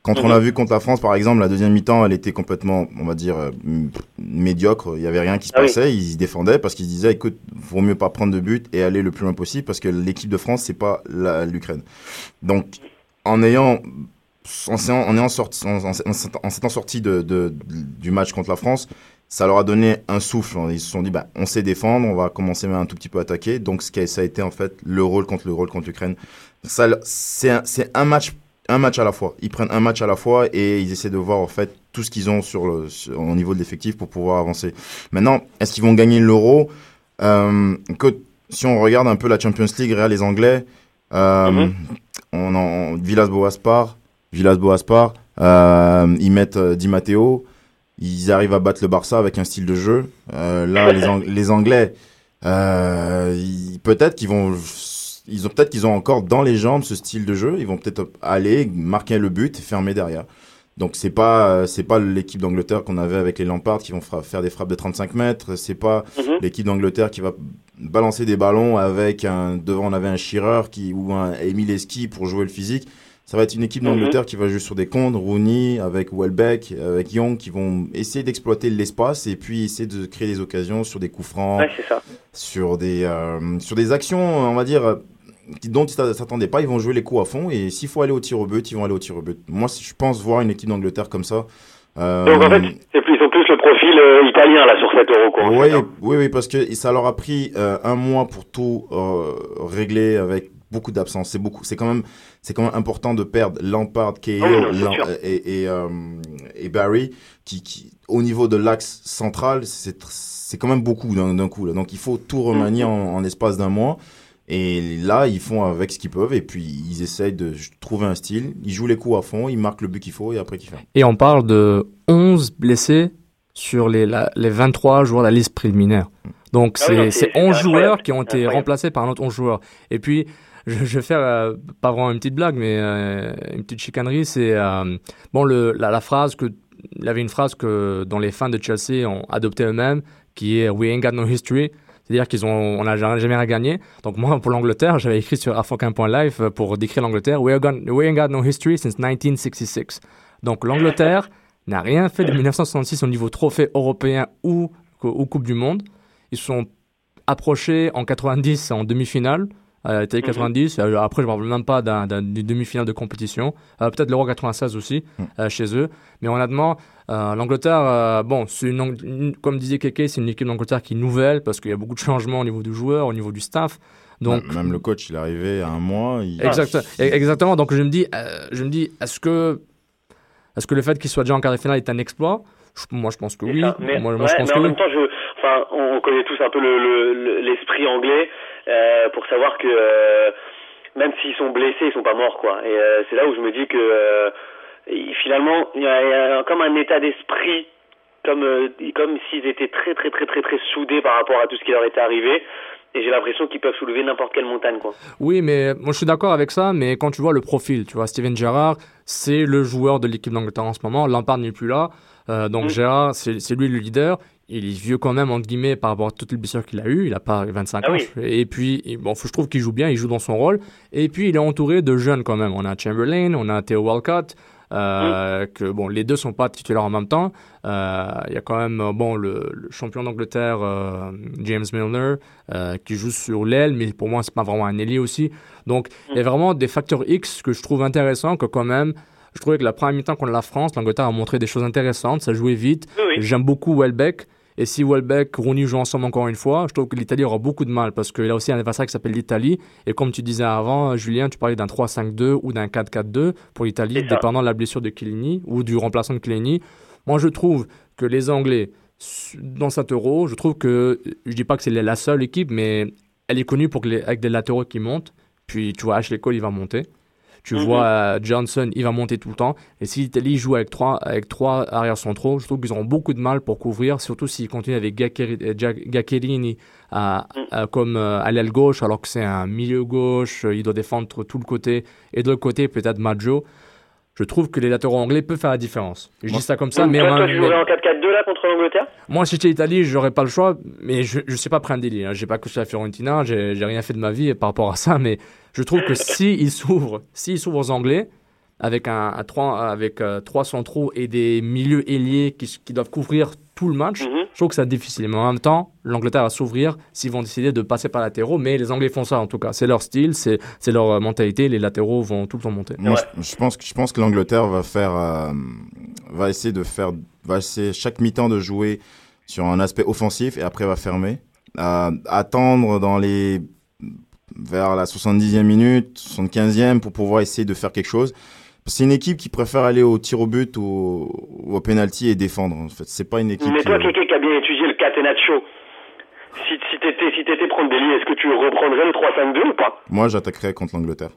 Speaker 7: Quand on
Speaker 9: Mhm.
Speaker 7: l'a vu contre la France, par exemple, la deuxième mi-temps, elle était complètement, on va dire, euh, médiocre. Il y avait rien qui se
Speaker 9: Ah oui.
Speaker 7: passait. Ils se défendaient parce qu'ils se disaient, écoute, vaut mieux pas prendre de but et aller le plus loin possible parce que l'équipe de France, c'est pas l'Ukraine. Donc, en ayant, en, s'en- en sorti, en, sorti de, de- du match contre la France, ça leur a donné un souffle. Ils se sont dit, bah, on sait défendre, on va commencer même un tout petit peu à attaquer. Donc, ce qui a, ça a été en fait le rôle contre le rôle contre l'Ukraine. Ça, c'est un, match, un match à la fois. Ils prennent un match à la fois et ils essaient de voir en fait tout ce qu'ils ont sur le, sur- au niveau de l'effectif pour pouvoir avancer. Maintenant, est-ce qu'ils vont gagner l'Euro? Euh, que, Si on regarde un peu la Champions League, regarde les Anglais, euh,
Speaker 9: Mhm.
Speaker 7: on en Villas-Boas part, Villas-Boas part, euh, ils mettent euh, Di Matteo, ils arrivent à battre le Barça avec un style de jeu. Euh, là, les, Ang- les Anglais, euh, peut-être qu'ils vont, ils ont peut-être qu'ils ont encore dans les jambes ce style de jeu. Ils vont peut-être aller marquer le but et fermer derrière. Donc c'est pas euh, c'est pas l'équipe d'Angleterre qu'on avait avec les Lampard qui vont faire des frappes de 35 mètres. C'est pas
Speaker 9: Mhm.
Speaker 7: l'équipe d'Angleterre qui va balancer des ballons avec un devant on avait un Shearer qui ou un Emile Eski pour jouer le physique. Ça va être une équipe
Speaker 9: Mhm.
Speaker 7: d'Angleterre qui va jouer sur des comptes, Rooney avec Welbeck, avec Young qui vont essayer d'exploiter l'espace et puis essayer de créer des occasions sur des coups francs,
Speaker 9: Ouais, c'est ça.
Speaker 7: sur des euh, sur des actions, on va dire dont ils ne s'attendaient pas, ils vont jouer les coups à fond et s'il faut aller au tir au but, ils vont aller au tir au but. Moi, si je pense voir une équipe d'Angleterre comme ça. euh,
Speaker 9: Donc en fait, plus, ils ont plus le profil euh, italien là sur cet euro quoi.
Speaker 7: oui,
Speaker 9: hein.
Speaker 7: oui, oui, parce que ça leur a pris euh, un mois pour tout régler avec beaucoup d'absence. C'est beaucoup, c'est quand même, c'est quand même important de perdre Lampard,
Speaker 9: Ah oui,
Speaker 7: et et, euh, et Barry, qui, qui, au niveau de l'axe central, c'est quand même beaucoup d'un coup. Là. Donc il faut tout remanier
Speaker 9: Mhm.
Speaker 7: en, en l'espace d'un mois. Et là, ils font avec ce qu'ils peuvent et puis ils essayent de trouver un style. Ils jouent les coups à fond, ils marquent le but qu'il faut et après qu'ils ferment.
Speaker 8: Et on parle de 11 blessés sur les, la- les 23 joueurs de la liste préliminaire. Donc
Speaker 9: Ah oui,
Speaker 8: c'est
Speaker 9: c'est-
Speaker 8: c'est
Speaker 9: c'est
Speaker 8: 11
Speaker 9: incroyable.
Speaker 8: joueurs qui ont été
Speaker 9: Incroyable.
Speaker 8: remplacés par un autre 11 joueurs. Et puis, je, je vais faire, euh, pas vraiment une petite blague, mais euh, une petite chicanerie, c'est... euh, bon, la, phrase que... Il avait une phrase que dont les fans de Chelsea ont adopté eux-mêmes, qui est « We ain't got no history ». C'est-à-dire qu'ils ont, on n'a jamais rien gagné. Donc moi, pour l'Angleterre, j'avais écrit sur afokin.live pour décrire l'Angleterre, we, ain't got no history since 1966. Donc l'Angleterre n'a rien fait de 1966 au niveau trophée européen ou, ou Coupe du Monde. Ils sont approchés en 90 en demi-finale. Euh, Italie 90, euh, après je ne parle même pas d'un- d'un- d'une demi-finale de compétition, Euh, peut-être l'Euro 96 aussi euh, chez eux, mais honnêtement, euh, l'Angleterre, euh, bon, c'est une, comme disait Keke, c'est une équipe d'Angleterre qui est nouvelle parce qu'il y a beaucoup de changements au niveau du joueur, au niveau du staff. Donc
Speaker 7: même le coach, il est arrivé à un mois. Il...
Speaker 8: Exact, exactement. Donc je me dis, euh, je me dis, est-ce que, est-ce que le fait qu'il soit déjà en quart de finale est un exploit? Je- Moi, je pense que oui.
Speaker 9: Mais,
Speaker 8: moi, moi,
Speaker 9: ouais,
Speaker 8: je pense
Speaker 9: mais
Speaker 8: que
Speaker 9: en
Speaker 8: oui.
Speaker 9: même temps, je, enfin, on connaît tous un peu le- le- le- l'esprit anglais pour savoir que euh, même s'ils sont blessés, ils sont pas morts, quoi. Et euh, c'est là où je me dis que euh, finalement, il y, a, comme un état d'esprit, comme euh, comme s'ils étaient très très très très très soudés par rapport à tout ce qui leur était arrivé. Et j'ai l'impression qu'ils peuvent soulever n'importe quelle montagne, quoi.
Speaker 8: Oui, mais moi je suis d'accord avec ça, mais quand tu vois le profil, tu vois, Steven Gerrard, c'est le joueur de l'équipe d'Angleterre en ce moment. Lampard n'est plus là, euh, donc
Speaker 9: Mm.
Speaker 8: Gerrard, c'est c'est lui le leader. Il est vieux quand même, entre guillemets, par rapport à toutes les blessures qu'il a eues. Il a pas 25
Speaker 9: Ah
Speaker 8: ans.
Speaker 9: oui.
Speaker 8: Et puis, bon, je trouve qu'il joue bien, il joue dans son rôle. Et puis, il est entouré de jeunes quand même. On a Chamberlain, on a Theo Walcott. Euh, que bon, les deux sont pas titulaires en même temps. Euh, Il y a quand même euh, bon le, le champion d'Angleterre euh, James Milner qui joue sur l'aile, mais pour moi c'est pas vraiment un ailier aussi. Donc il y a vraiment des facteurs X que je trouve intéressants que quand même. Je trouvais que la première mi-temps contre la France, l'Angleterre a montré des choses intéressantes, ça jouait vite.
Speaker 9: Oui.
Speaker 8: J'aime beaucoup Welbeck. Et si Welbeck, Rooney jouent ensemble encore une fois, je trouve que l'Italie aura beaucoup de mal parce qu'il a aussi un adversaire qui s'appelle l'Italie. Et comme tu disais avant, Julien, tu parlais d'un 3-5-2 ou d'un 4-4-2 pour l'Italie, dépendant de la blessure de Chiellini ou du remplaçant de Chiellini. Moi, je trouve que les Anglais, dans cet euro, je trouve que, je dis pas que c'est la seule équipe, mais elle est connue pour que les- avec des latéraux qui montent. Puis, tu vois, Ashley Cole, il va monter. Tu
Speaker 9: Mhm.
Speaker 8: vois, euh, Johnson, il va monter tout le temps. Et si l'Italie joue avec trois, avec trois arrières centraux, je trouve qu'ils auront beaucoup de mal pour couvrir, surtout s'ils continuent avec Gaccheri- euh, Gaccherini à-
Speaker 9: Mhm.
Speaker 8: à- comme euh, à l'aile gauche, alors que c'est un milieu gauche, euh, il doit défendre tout le côté. Et de l'autre côté, peut-être Maggio. Je trouve que les latéraux anglais peuvent faire la différence. Je dis ça comme ça,
Speaker 9: Donc,
Speaker 8: mais,
Speaker 9: toi,
Speaker 8: en
Speaker 9: toi, tu jouerais en 4-4-2 là contre l'Angleterre?
Speaker 8: Moi, si j'étais l'Italie, j'aurais pas le choix, mais je ne sais pas prendre des lits. Hein. J'ai pas coaché la Fiorentina, j'ai j'ai rien fait de ma vie par rapport à ça, mais je trouve que si ils s'ouvrent, s'ils s'ouvrent aux Anglais avec un, un trois, avec euh, trois centraux et des milieux ailiers qui, qui doivent couvrir tout le match,
Speaker 9: Mhm.
Speaker 8: je trouve que c'est difficile. Mais en même temps, l'Angleterre va s'ouvrir s'ils vont décider de passer par latéraux, mais les Anglais font ça en tout cas. C'est leur style, c'est leur euh, mentalité. Les latéraux vont tout le temps monter.
Speaker 7: Moi, je, je pense que je pense que l'Angleterre va faire, euh, va essayer de faire, va essayer chaque mi-temps de jouer sur un aspect offensif et après va fermer. Euh, attendre dans les vers la 70e minute, 75e pour pouvoir essayer de faire quelque chose. C'est une équipe qui préfère aller au tir au but ou, ou au penalty et défendre. En fait, c'est pas une équipe.
Speaker 9: Mais
Speaker 7: qui-
Speaker 9: toi, quelqu'un qui a bien étudié le catenaccio, si, si t'étais si t'étais prendre des lits, est-ce que tu reprendrais le 3-5-2 ou pas?
Speaker 7: Moi, j'attaquerais contre l'Angleterre.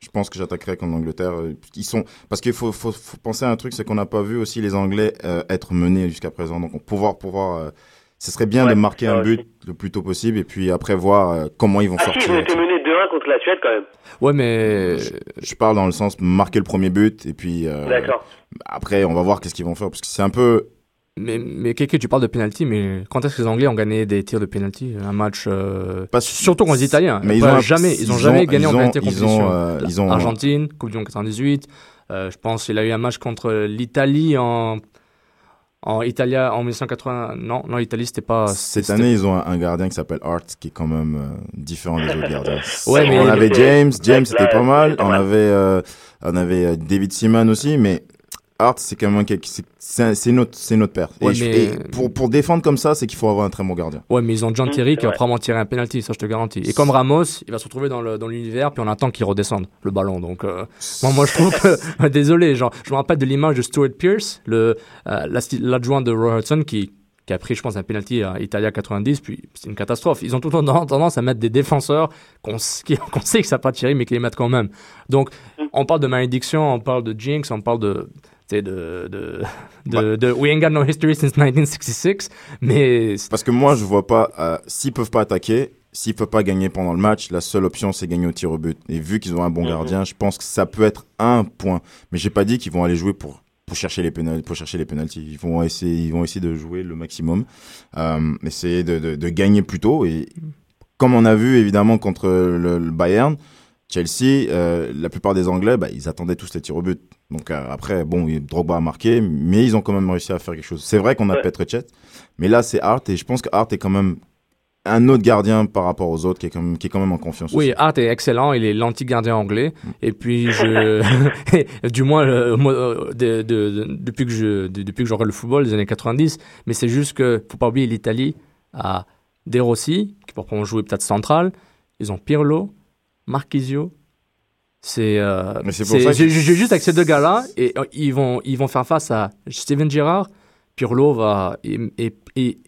Speaker 7: Je pense que j'attaquerais contre l'Angleterre. Ils sont parce qu'il faut, faut, faut penser à un truc, c'est qu'on n'a pas vu aussi les Anglais euh, être menés jusqu'à présent. Donc, on pouvoir pouvoir, euh, ce serait bien
Speaker 9: Ouais,
Speaker 7: de marquer un
Speaker 9: aussi.
Speaker 7: but le plus tôt possible et puis après voir euh, comment ils vont
Speaker 9: Ah si,
Speaker 7: sortir.
Speaker 9: ils ont été menés 2-1 contre la Suède quand même.
Speaker 8: Ouais, mais
Speaker 7: Je parle dans le sens marquer le premier but et puis euh,
Speaker 9: D'accord.
Speaker 7: après on va voir qu'est-ce qu'ils vont faire parce que c'est un peu
Speaker 8: Mais, mais Kéké, tu parles de penalty, mais quand est-ce que les Anglais ont gagné des tirs de penalty Un match. euh,
Speaker 7: Pas-
Speaker 8: surtout contre les Italiens.
Speaker 7: Mais ils ont
Speaker 8: jamais, ils ont
Speaker 7: ils
Speaker 8: jamais gagné
Speaker 7: ils
Speaker 8: en penalty compétition.
Speaker 7: ont, euh, ils ont-
Speaker 8: Argentine, Coupe du Monde 98. Euh, je pense qu'il a eu un match contre l'Italie en. En Italia en 1980. Non, non, l'Italie, c'était pas.
Speaker 7: cette année ils ont un, un gardien qui s'appelle Hart qui est quand même euh, différent des autres gardiens.
Speaker 8: Ouais, mais-
Speaker 7: on avait James, James c'était pas mal, on avait euh, on avait euh, David Seaman aussi, mais Hart c'est quand même c'est notre c'est notre père. Et
Speaker 8: Ouais,
Speaker 7: je-
Speaker 8: mais-
Speaker 7: et pour pour défendre comme ça, c'est qu'il faut avoir un très bon gardien.
Speaker 8: Ouais, mais ils ont John
Speaker 9: Mm,
Speaker 8: Terry qui va probablement tirer un penalty, ça je te garantis. Et comme Ramos, il va se retrouver dans le- dans l'univers, puis on attend qu'il redescende le ballon. Donc, euh, moi, moi, je trouve que. désolé, genre, je me rappelle de l'image de Stuart Pierce, le, euh, l'adjoint de Roy qui, qui a pris, je pense, un penalty à Italia 90, puis c'est une catastrophe. Ils ont tout le temps tendance à mettre des défenseurs qu'on qu'on sait que ça n'a pas tiré, mais qui les mettent quand même. Donc, on parle de malédiction, on parle de jinx, on parle de. Sais, De, de, de, de, We ain't got no history since 1966, mais
Speaker 7: Parce que moi je vois pas euh, s'ils peuvent pas attaquer, s'ils peuvent pas gagner pendant le match, la seule option c'est gagner au tir au but. Et vu qu'ils ont un bon
Speaker 9: Mhm.
Speaker 7: gardien, je pense que ça peut être un point. Mais j'ai pas dit qu'ils vont aller jouer pour pour chercher les pénal pour chercher les pénalties. Ils vont essayer ils vont essayer de jouer le maximum, euh, essayer de, de, de gagner plus tôt. Et comme on a vu évidemment contre le, le Bayern, Chelsea, euh, la plupart des Anglais, bah, ils attendaient tous les tirs au but. Donc euh, après, bon, Drogba a marqué, mais ils ont quand même réussi à faire quelque chose. C'est vrai qu'on a
Speaker 9: Ouais.
Speaker 7: Petrecet, mais là c'est Hart et je pense que Hart est quand même un autre gardien par rapport aux autres qui est quand même, qui est quand même en confiance.
Speaker 8: Oui,
Speaker 7: aussi.
Speaker 8: Hart est excellent, il est l'anti-gardien anglais.
Speaker 7: Mm.
Speaker 8: Et puis, je, du moins, euh, moi, de- de- de- depuis que je, de- depuis que je regarde le football des années 90, mais c'est juste que, faut pas oublier l'Italie a De Rossi, qui pourra jouer peut-être central, ils ont Pirlo, Marquisio. C'est euh, j'ai- juste avec ces deux gars-là et euh, ils vont ils vont faire face à Steven Gerrard. Pirlo va et, et- et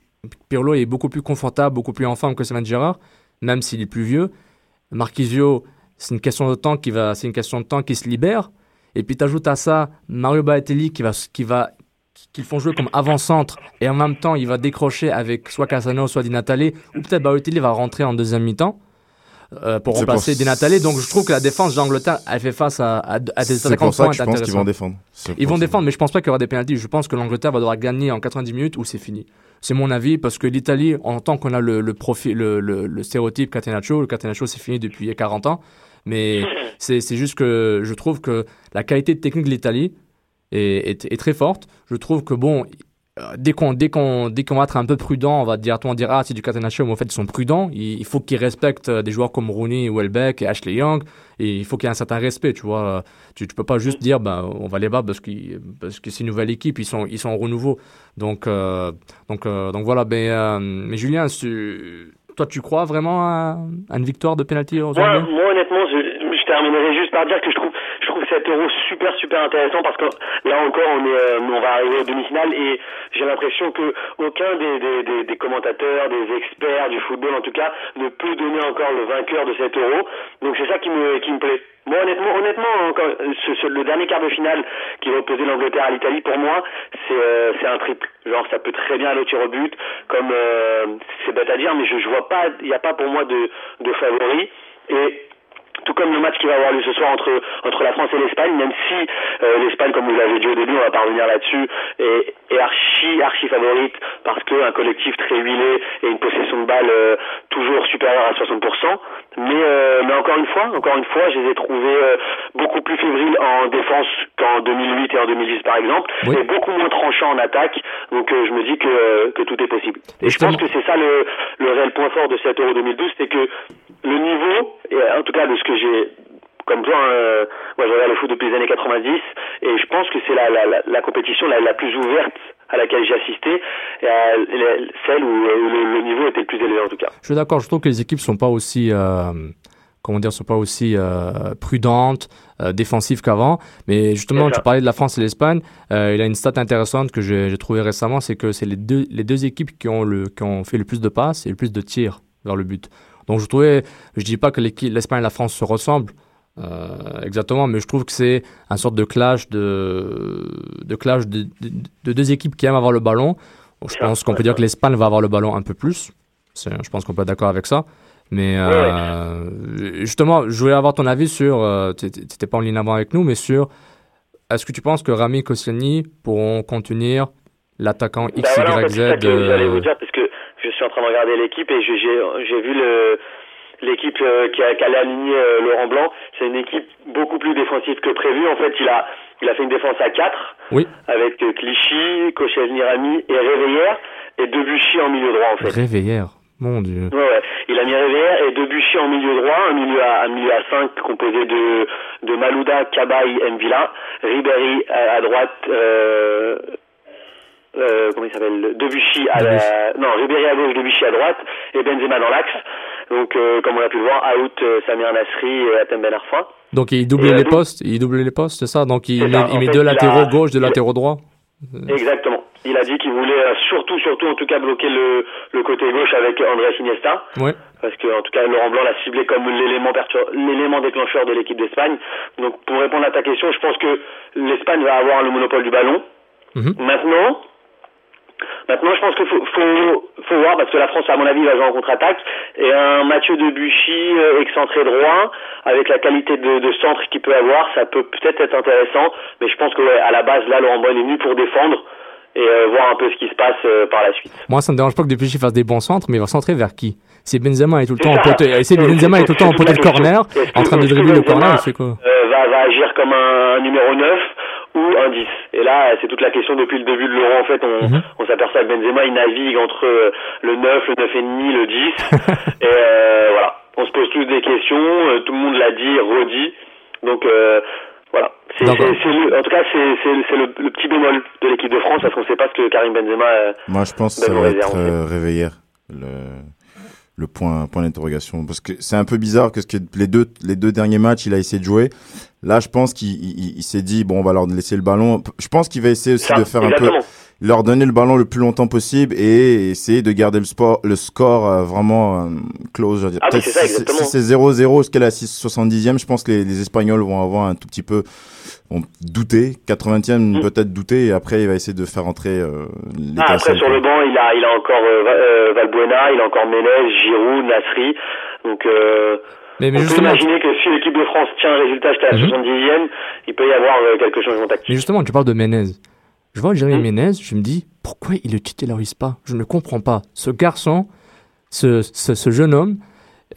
Speaker 8: Pirlo est beaucoup plus confortable, beaucoup plus en forme que Steven Gerrard, même s'il est plus vieux. Marquisio, c'est une question de temps qui va c'est une question de temps qui se libère. Et puis tu ajoutes à ça Mario Balotelli qui va qui va qu'ils font jouer comme avant-centre et en même temps il va décrocher avec soit Casano soit Di Natale ou peut-être Balotelli va rentrer en deuxième mi-temps euh, pour remplacer Di Natale donc je trouve que la défense d'Angleterre elle fait face à, à, à des attaquants
Speaker 7: que je pense qu'ils vont défendre.
Speaker 8: Ils vont défendre, mais je pense pas qu'il y aura des pénalties. Je pense que l'Angleterre va devoir gagner en 90 minutes ou c'est fini. C'est mon avis parce que l'Italie, en tant qu'on a le, le profil, le, le, le stéréotype Catenaccio, le Catenaccio c'est fini depuis 40 ans. Mais c'est juste que je trouve que la qualité technique de l'Italie est, est, est très forte. Je trouve que bon, dès qu'on dès qu'on dès qu'on va être un peu prudent, on va dire ah c'est du Catenaccio, mais en fait ils sont prudents. Il, il faut qu'ils respectent euh, des joueurs comme Rooney, Welbeck et Ashley Young. Et il faut qu'il y ait un certain respect, tu vois. Tu, tu peux pas juste dire ben on va les battre parce qu'ils parce que c'est une nouvelle équipe, ils sont ils sont en renouveau. Donc euh, donc euh, donc voilà. Euh, mais Julien, toi tu crois vraiment à, à une victoire de penalty aux
Speaker 9: Moi,
Speaker 8: Anglais?
Speaker 9: moi, honnêtement, je, je terminerai juste par dire que je trouve cet euro super, super intéressant parce que là encore, on est, euh, on va arriver aux demi-finales et j'ai l'impression que aucun des, des, commentateurs, des experts du football en tout cas, ne peut donner encore le vainqueur de cet euro. Donc c'est ça qui me, qui me plaît. Moi, honnêtement, honnêtement, encore, ce, ce- le dernier quart de finale qui va opposer l'Angleterre à l'Italie, pour moi, c'est euh, un triple. Genre, ça peut très bien aller au tir au but, comme euh, c'est bête à dire, mais je, je vois pas, il n'y a pas pour moi de, de favori. Et tout comme le match qui va avoir lieu ce soir entre entre la France et l'Espagne, même si euh, l'Espagne, comme vous l'avez dit au début, on va pas revenir là-dessus, est, est archi archi favorite parce qu'un collectif très huilé et une possession de balle euh, toujours supérieure à 60%. Mais euh, mais encore une fois, encore une fois, je les ai trouvés beaucoup plus fébriles en défense qu'en 2008 et en 2010 par exemple,
Speaker 8: Oui.
Speaker 9: et beaucoup moins tranchants en attaque. Donc je me dis que que tout est possible. Et je pense que c'est ça le le réel point fort de cet Euro 2012, c'est que le niveau, en tout cas de ce que j'ai comme toi, hein, moi je regarde le foot depuis les années 90 et je pense que c'est la, la, la, la compétition la, la plus ouverte à laquelle j'ai assisté, et à celle où, où le, le niveau était le plus élevé en tout cas.
Speaker 8: Je suis d'accord. Je trouve que les équipes sont pas aussi euh, comment dire, sont pas aussi euh, prudentes, euh, défensives qu'avant. Mais justement, tu parlais de la France et l'Espagne. Euh, il a une stat intéressante que j'ai j'ai trouvée récemment, c'est que c'est les deux, les deux équipes qui ont, le, qui ont fait le plus de passes et le plus de tirs vers le but. Donc je trouvais, je dis pas que l'Espagne et la France se ressemblent. euh, exactement, mais je trouve que c'est un sorte de clash de, de clash de, de- de deux équipes qui aiment avoir le ballon. Je pense qu'on peut dire que l'Espagne va avoir le ballon un peu plus. Je pense qu'on peut être d'accord avec ça. Mais euh, justement, je voulais avoir ton avis sur. Euh, tu n'étais pas en ligne avant avec nous, mais sur. Est-ce que tu penses que Rami et Koscielny pourront contenir l'attaquant
Speaker 9: Bah voilà, en fait,
Speaker 8: XYZ
Speaker 9: suis en train de regarder l'équipe et j'ai vu le l'équipe euh, qui a, qui a aligné euh, Laurent Blanc. C'est une équipe beaucoup plus défensive que prévu. En fait, il a il a fait une défense à 4
Speaker 8: Oui.
Speaker 9: avec euh, Clichy, Koscielny, Rami et Réveillère et Debuchy en milieu droit en fait.
Speaker 8: Réveillère Mon Dieu.
Speaker 9: Ouais, ouais. Il a mis Réveillère et Debuchy en milieu droit, un milieu à, un milieu à 5 composé de, de Malouda, Cabaye, Mvila, Ribéry à, à droite, euh, euh, comment il s'appelle Debuchy à la, non, Ribéry à gauche, Debuchy à droite et Benzema dans l'axe. Donc, euh, comme on a pu le voir, out euh, Samir Nasri et Atem Ben Arfa.
Speaker 8: Donc il double
Speaker 9: Et, euh,
Speaker 8: les postes, il double les postes, c'est ça? Donc il, met,
Speaker 9: ça.
Speaker 8: il
Speaker 9: En
Speaker 8: met
Speaker 9: fait,
Speaker 8: deux
Speaker 9: a-
Speaker 8: latéraux gauche, deux latéraux droits.
Speaker 9: Exactement. Il a dit qu'il voulait euh, surtout, surtout en tout cas bloquer le, le côté gauche avec André Iniesta.
Speaker 8: Ouais.
Speaker 9: parce que en tout cas Laurent Blanc l'a ciblé comme l'élément l'élément déclencheur de l'équipe d'Espagne. Donc pour répondre à ta question, je pense que l'Espagne va avoir le monopole du ballon.
Speaker 8: Mhm.
Speaker 9: Maintenant, maintenant je pense qu'il faut, faut, faut voir parce que la France à mon avis va jouer en contre-attaque. Et un Mathieu Debuchy euh, excentré droit avec la qualité de, de centre qu'il peut avoir, ça peut peut-être être intéressant, mais je pense que ouais, à la base là Laurent il est venu pour défendre et euh, voir un peu ce qui se passe euh, par la suite.
Speaker 8: Moi, ça me dérange pas que Debuchy fasse des bons centres, mais il va centrer vers qui? Si Benzema est tout le temps en si
Speaker 9: C'est-
Speaker 8: Benzema est tout le temps en poteau de corner, en train de dribbler le corner, il fait quoi?
Speaker 9: euh, va, va agir comme un numéro 9 ou un 10. Et là, c'est toute la question depuis le début de l'Euro. En fait, on,
Speaker 8: Mhm.
Speaker 9: on s'aperçoit que Benzema, il navigue entre euh, le 9, le 9,5, le 10. et euh, voilà, on se pose tous des questions. euh, tout le monde l'a dit, redit. Donc euh, voilà. C'est, en tout cas, c'est, c'est, c'est le, le petit bémol de l'équipe de France parce qu'on ne sait pas ce que Karim Benzema. euh,
Speaker 7: Moi, je pense que ça va être euh, Réveillère. Le... le point, point d'interrogation. Parce que c'est un peu bizarre parce que les deux, les deux derniers matchs, il a essayé de jouer. Là, je pense qu'il il, il s'est dit, bon, on va leur laisser le ballon. Je pense qu'il va essayer aussi
Speaker 9: Ça,
Speaker 7: de faire un peu. Leur donner le ballon le plus longtemps possible et essayer de garder le, sport, le score euh, vraiment euh, close. Je veux dire.
Speaker 9: Ah c'est ça,
Speaker 7: si c'est-
Speaker 9: exactement.
Speaker 7: si c'est 0-0, ce qu'elle est à 6-70e, je pense que les, les Espagnols vont avoir un tout petit peu vont douter, 80e peut-être douter, et après il va essayer de faire entrer euh, les
Speaker 9: Mm. Ah, après, sur le banc, il a, il a encore euh, euh, Valbuena, il a encore Menez, Giroud, Nasri. Donc, euh,
Speaker 8: Mais, mais
Speaker 9: on peut
Speaker 8: justement,
Speaker 9: imaginer que si l'équipe de France tient un résultat jusqu'à la
Speaker 8: Mhm.
Speaker 9: 70e, il peut y avoir euh, quelques changements tactiques.
Speaker 8: mais justement, tu parles de Menez. Je vois Jérémy
Speaker 9: Hmm.
Speaker 8: Menez, je me dis, pourquoi il ne titularise pas? Je ne comprends pas. Ce garçon, ce, ce, ce jeune homme,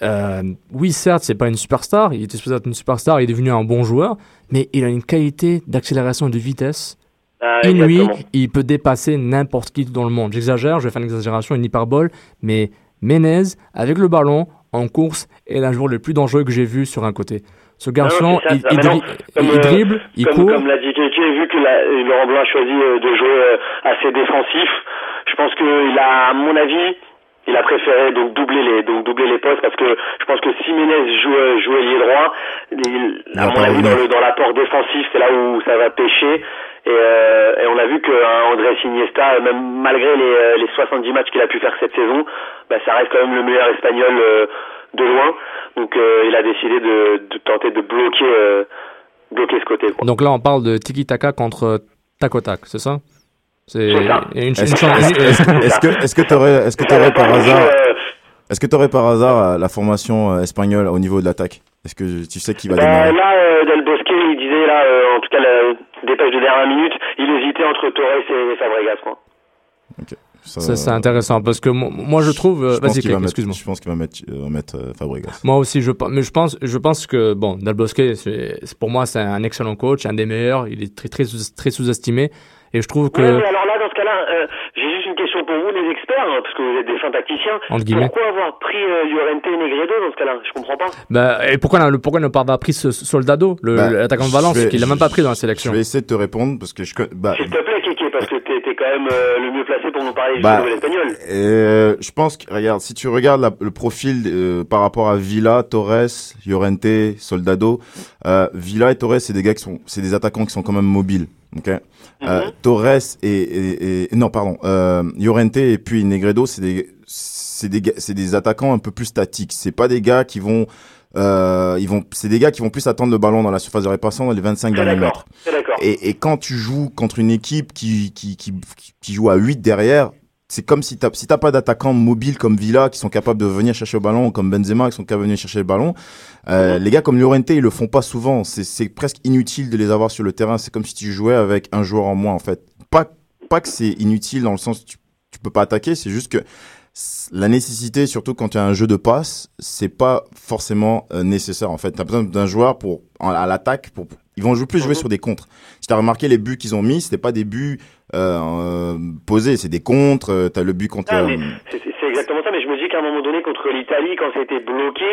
Speaker 8: euh, oui, certes, c'est pas une superstar, il était supposé être une superstar, il est devenu un bon joueur, mais il a une qualité d'accélération et de vitesse
Speaker 9: Ah,
Speaker 8: inouïe, il peut dépasser n'importe qui dans le monde. J'exagère, je vais faire une exagération, une hyperbole, mais Menez, avec le ballon, en course, est l'un joueur le plus dangereux que j'ai vu sur un côté. Ce garçon,
Speaker 9: ça,
Speaker 8: il, il
Speaker 9: non, comme,
Speaker 8: il
Speaker 9: euh,
Speaker 8: dribble, il
Speaker 9: comme,
Speaker 8: court.
Speaker 9: comme l'a dit Keke, vu que la- Laurent Blanc a choisi euh, de jouer euh, assez défensif, je pense qu'il a, à mon avis, il a préféré donc doubler les donc doubler les postes parce que je pense que si Menez joue euh, joue ailier droit, il, à mon avis dans le dans l'apport défensif c'est là où ça va pêcher et, euh, et on a vu que hein, André Iniesta même malgré les, euh, les 70 matchs qu'il a pu faire cette saison, bah, ça reste quand même le meilleur espagnol euh, de loin. Donc euh, il a décidé de, de tenter de bloquer euh, bloquer ce côté quoi.
Speaker 8: Donc là, on parle de tiki-taka contre tac-au-tac, c'est ça? C'est
Speaker 9: C'est ça.
Speaker 8: il y a une,
Speaker 7: Est-ce que est-ce que est-ce que que t'aurais par hasard
Speaker 9: Euh,
Speaker 7: est-ce que t'aurais par hasard euh, la formation euh, espagnole au niveau de l'attaque? Est-ce que tu sais qui va
Speaker 9: Bah, là, euh, Del Bosque, il disait, là, euh, en tout cas, la dépêche de dernière minute, il hésitait entre Torres et Fabregas, quoi.
Speaker 7: Ça,
Speaker 8: ça, c'est intéressant parce que mo- moi, je trouve. euh,
Speaker 7: je
Speaker 8: Vas-y, excuse-moi.
Speaker 7: Je pense qu'il va mettre euh, mettre euh, Fabregas.
Speaker 8: Moi aussi, je, mais je pense, je pense que bon, Del Bosque, pour moi, c'est un excellent coach, un des meilleurs. Il est très très très sous-estimé et je trouve que
Speaker 9: Ouais, mais alors là, dans ce cas-là, euh, j'ai juste une question pour vous, les experts, hein, parce que vous êtes des fins tacticiens.
Speaker 8: Entre guillemets.
Speaker 9: Pourquoi avoir pris euh, Llorente et Negredo dans ce cas-là? Je comprends pas.
Speaker 8: bah, et pourquoi a- pourquoi n'a pas pris ce Soldado, le-
Speaker 7: Bah,
Speaker 8: l'attaquant de Valence,
Speaker 7: je vais-
Speaker 8: qu'il a même pas pris dans la
Speaker 7: Je
Speaker 8: sélection.
Speaker 7: vais essayer de te répondre parce que je bah,
Speaker 9: S'il te plaît, Kéké, parce que t'es t'es quand même euh, le mieux placé pour nous parler du
Speaker 7: Bah,
Speaker 9: football espagnol.
Speaker 7: Euh, je pense que regarde, si tu regardes la- le profil euh, par rapport à Villa, Torres, Llorente, Soldado, euh, Villa et Torres, c'est des gars qui sont, c'est des attaquants qui sont quand même mobiles. Ok. Euh,
Speaker 9: Mhm.
Speaker 7: Torres et, et, et- non pardon, euh, Llorente et puis Negredo, c'est des, c'est des, c'est des attaquants un peu plus statiques. C'est pas des gars qui vont, euh, ils vont, c'est des gars qui vont plus attendre le ballon dans la surface de réparation dans les 25
Speaker 9: C'est
Speaker 7: derniers mètres. Et, et quand tu joues contre une équipe qui, qui, qui, qui joue à 8 derrière, c'est comme si t'as si t'as pas d'attaquants mobiles comme Villa qui sont capables de venir chercher le ballon comme Benzema qui sont capables de venir chercher le ballon. Euh, Les gars comme Llorente ils le font pas souvent. C'est c'est presque inutile de les avoir sur le terrain. C'est comme si tu jouais avec un joueur en moins en fait. Pas pas que c'est inutile dans le sens tu, tu peux pas attaquer. C'est juste que la nécessité, surtout quand tu as un jeu de passe, c'est pas forcément euh, nécessaire en fait. T'as besoin d'un joueur pour à l'attaque pour ils vont jouer plus jouer sur des contres. Si t'as remarqué les buts qu'ils ont mis, c'était pas des buts euh, euh, posés, c'est des contres. euh, T'as le but contre.
Speaker 9: Ah, c'est exactement ça, mais je me dis qu'à un moment donné, contre l'Italie, quand été bloqué,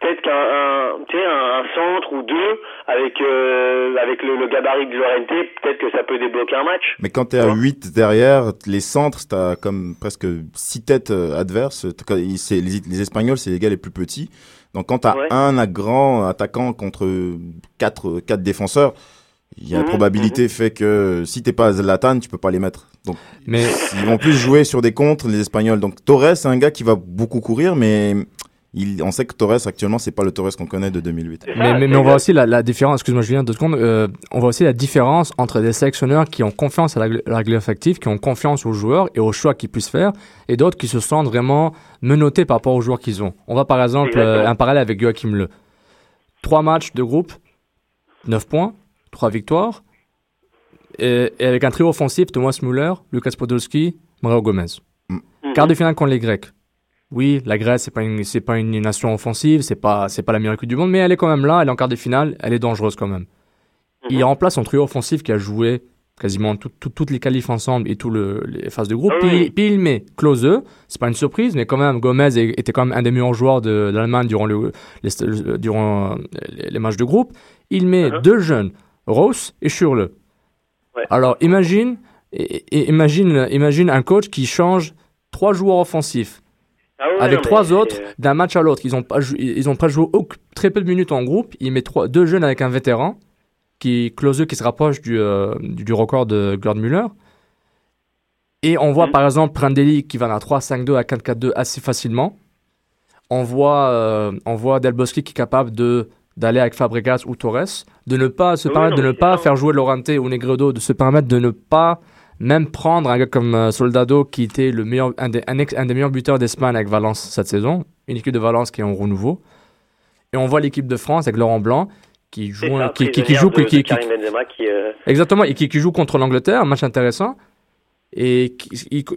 Speaker 9: peut-être qu'un un, un, un centre ou deux, avec, euh, avec le, le gabarit de Llorente, peut-être que ça peut débloquer un match.
Speaker 7: Mais quand t'es à 8 derrière, les centres, t'as comme presque 6 têtes adverses. Les, les Espagnols, c'est les gars les plus petits. Donc quand t'as
Speaker 9: Ouais.
Speaker 7: un grand attaquant contre 4 quatre défenseurs, il y a une
Speaker 9: Mhm,
Speaker 7: probabilité fait que si t'es pas Zlatan, tu peux pas les mettre. Donc
Speaker 8: Mais
Speaker 7: ils vont plus jouer sur des contres, les Espagnols. Donc Torres, c'est un gars qui va beaucoup courir, mais il, on sait que Torres actuellement, c'est pas le Torres qu'on connaît de 2008.
Speaker 9: C'est ça,
Speaker 8: Mais, mais,
Speaker 9: c'est
Speaker 8: mais on voit aussi la, la différence, excuse-moi Julien, deux secondes, euh, on voit aussi la différence entre des sélectionneurs qui ont confiance à la, la règle effective, qui ont confiance aux joueurs et aux choix qu'ils puissent faire, et d'autres qui se sentent vraiment menottés par rapport aux joueurs qu'ils ont. On va par exemple euh, un parallèle avec Joachim Le. Trois matchs de groupe, 9 points, trois victoires, et, et avec un trio offensif, Thomas Müller, Lucas Podolski, Mario Gomez.
Speaker 9: Mhm.
Speaker 8: Quart de finale contre les Grecs. Oui, la Grèce, c'est pas une, c'est pas une nation offensive, c'est pas, c'est pas la meilleure équipe du monde, mais elle est quand même là, elle est en quart de finale, elle est dangereuse quand même. Il
Speaker 9: Mhm.
Speaker 8: remplace son trio offensif qui a joué quasiment tout- tout- toutes les qualifs ensemble et tous le, les phases de groupe.
Speaker 9: Ah
Speaker 8: puis,
Speaker 9: oui.
Speaker 8: puis il met Klose, c'est pas une surprise, mais quand même, Gomez était quand même un des meilleurs joueurs de l'Allemagne durant, le, les, le- durant les, les matchs de groupe. Il met
Speaker 9: Mhm.
Speaker 8: deux jeunes, Ross et Schürrle.
Speaker 9: Ouais.
Speaker 8: Alors imagine, imagine, imagine un coach qui change trois joueurs offensifs
Speaker 9: Ah ouais,
Speaker 8: avec
Speaker 9: non,
Speaker 8: trois autres d'un match à l'autre. Ils ont pas ils ont pas joué auc- très peu de minutes en groupe. Il met trois, deux jeunes avec un vétéran qui Klose qui se rapproche du, euh, du, du record de Gerd Müller. Et on voit
Speaker 9: Mhm.
Speaker 8: par exemple Prandelli qui va à 3-5-2 à 4-4-2 assez facilement. On voit, euh, on voit Del Bosque qui est capable de d'aller avec Fabregas ou Torres, de ne pas se
Speaker 9: Oui,
Speaker 8: permettre
Speaker 9: non,
Speaker 8: de ne pas faire jouer Lorente ou Negredo, de se permettre de ne pas même prendre un gars comme euh, Soldado qui était le meilleur, un, des, un ex- un des meilleurs buteurs d'Espagne avec Valence cette saison, une équipe de Valence qui est en renouveau. Et on voit l'équipe de France avec Laurent Blanc qui joue,
Speaker 9: ça,
Speaker 8: qui, qui, qui joue,
Speaker 9: de-
Speaker 8: qui, qui-
Speaker 9: euh,
Speaker 8: exactement, et qui, joue contre l'Angleterre, un match intéressant. Et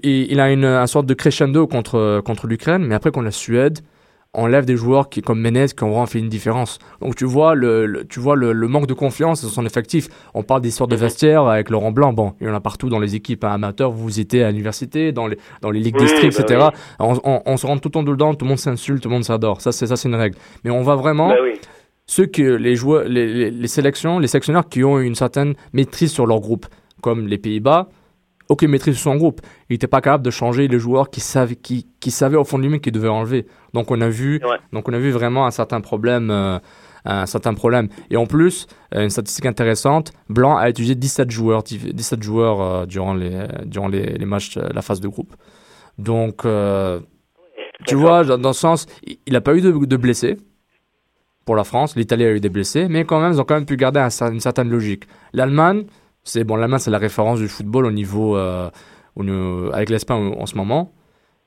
Speaker 8: il, a une, un sorte de crescendo contre, contre l'Ukraine, mais après contre la Suède, on lève des joueurs qui, comme Menez qui ont vraiment fait une différence. Donc tu vois le, le- tu vois le, le manque de confiance dans son effectif. On parle d'histoire de vestiaire avec Laurent Blanc. Bon, il y en a partout dans les équipes hein, amateurs. Vous étiez à l'université, dans les, dans les ligues
Speaker 9: Oui,
Speaker 8: districts,
Speaker 9: bah
Speaker 8: etc.
Speaker 9: oui.
Speaker 8: On, on- on se rend tout le temps dedans, tout le monde s'insulte, tout le monde s'adore. Ça, c'est ça, c'est une règle. Mais on va vraiment
Speaker 9: bah oui.
Speaker 8: ceux que les joueurs, les, les, les sélections, les sélectionneurs qui ont une certaine maîtrise sur leur groupe, comme les Pays-Bas, aucune maîtrise sur son groupe. Il n'était pas capable de changer les joueurs qui savaient, qui, qui savaient au fond de lui qu'ils devaient enlever. Donc on a vu,
Speaker 9: Ouais.
Speaker 8: donc on a vu vraiment un certain problème, euh, un certain problème. Et en plus, euh, une statistique intéressante, Blanc a utilisé 17 joueurs, 17 joueurs euh, durant les, durant les, les matchs, la phase de groupe. Donc, euh, tu vois, dans, le sens, il n'a pas eu de, de blessés pour la France. L'Italie a eu des blessés, mais quand même, ils ont quand même pu garder un une certaine logique. L'Allemagne, c'est bon, l'Allemagne, c'est la référence du football au niveau, euh, au niveau- avec l'Espagne en, en ce moment.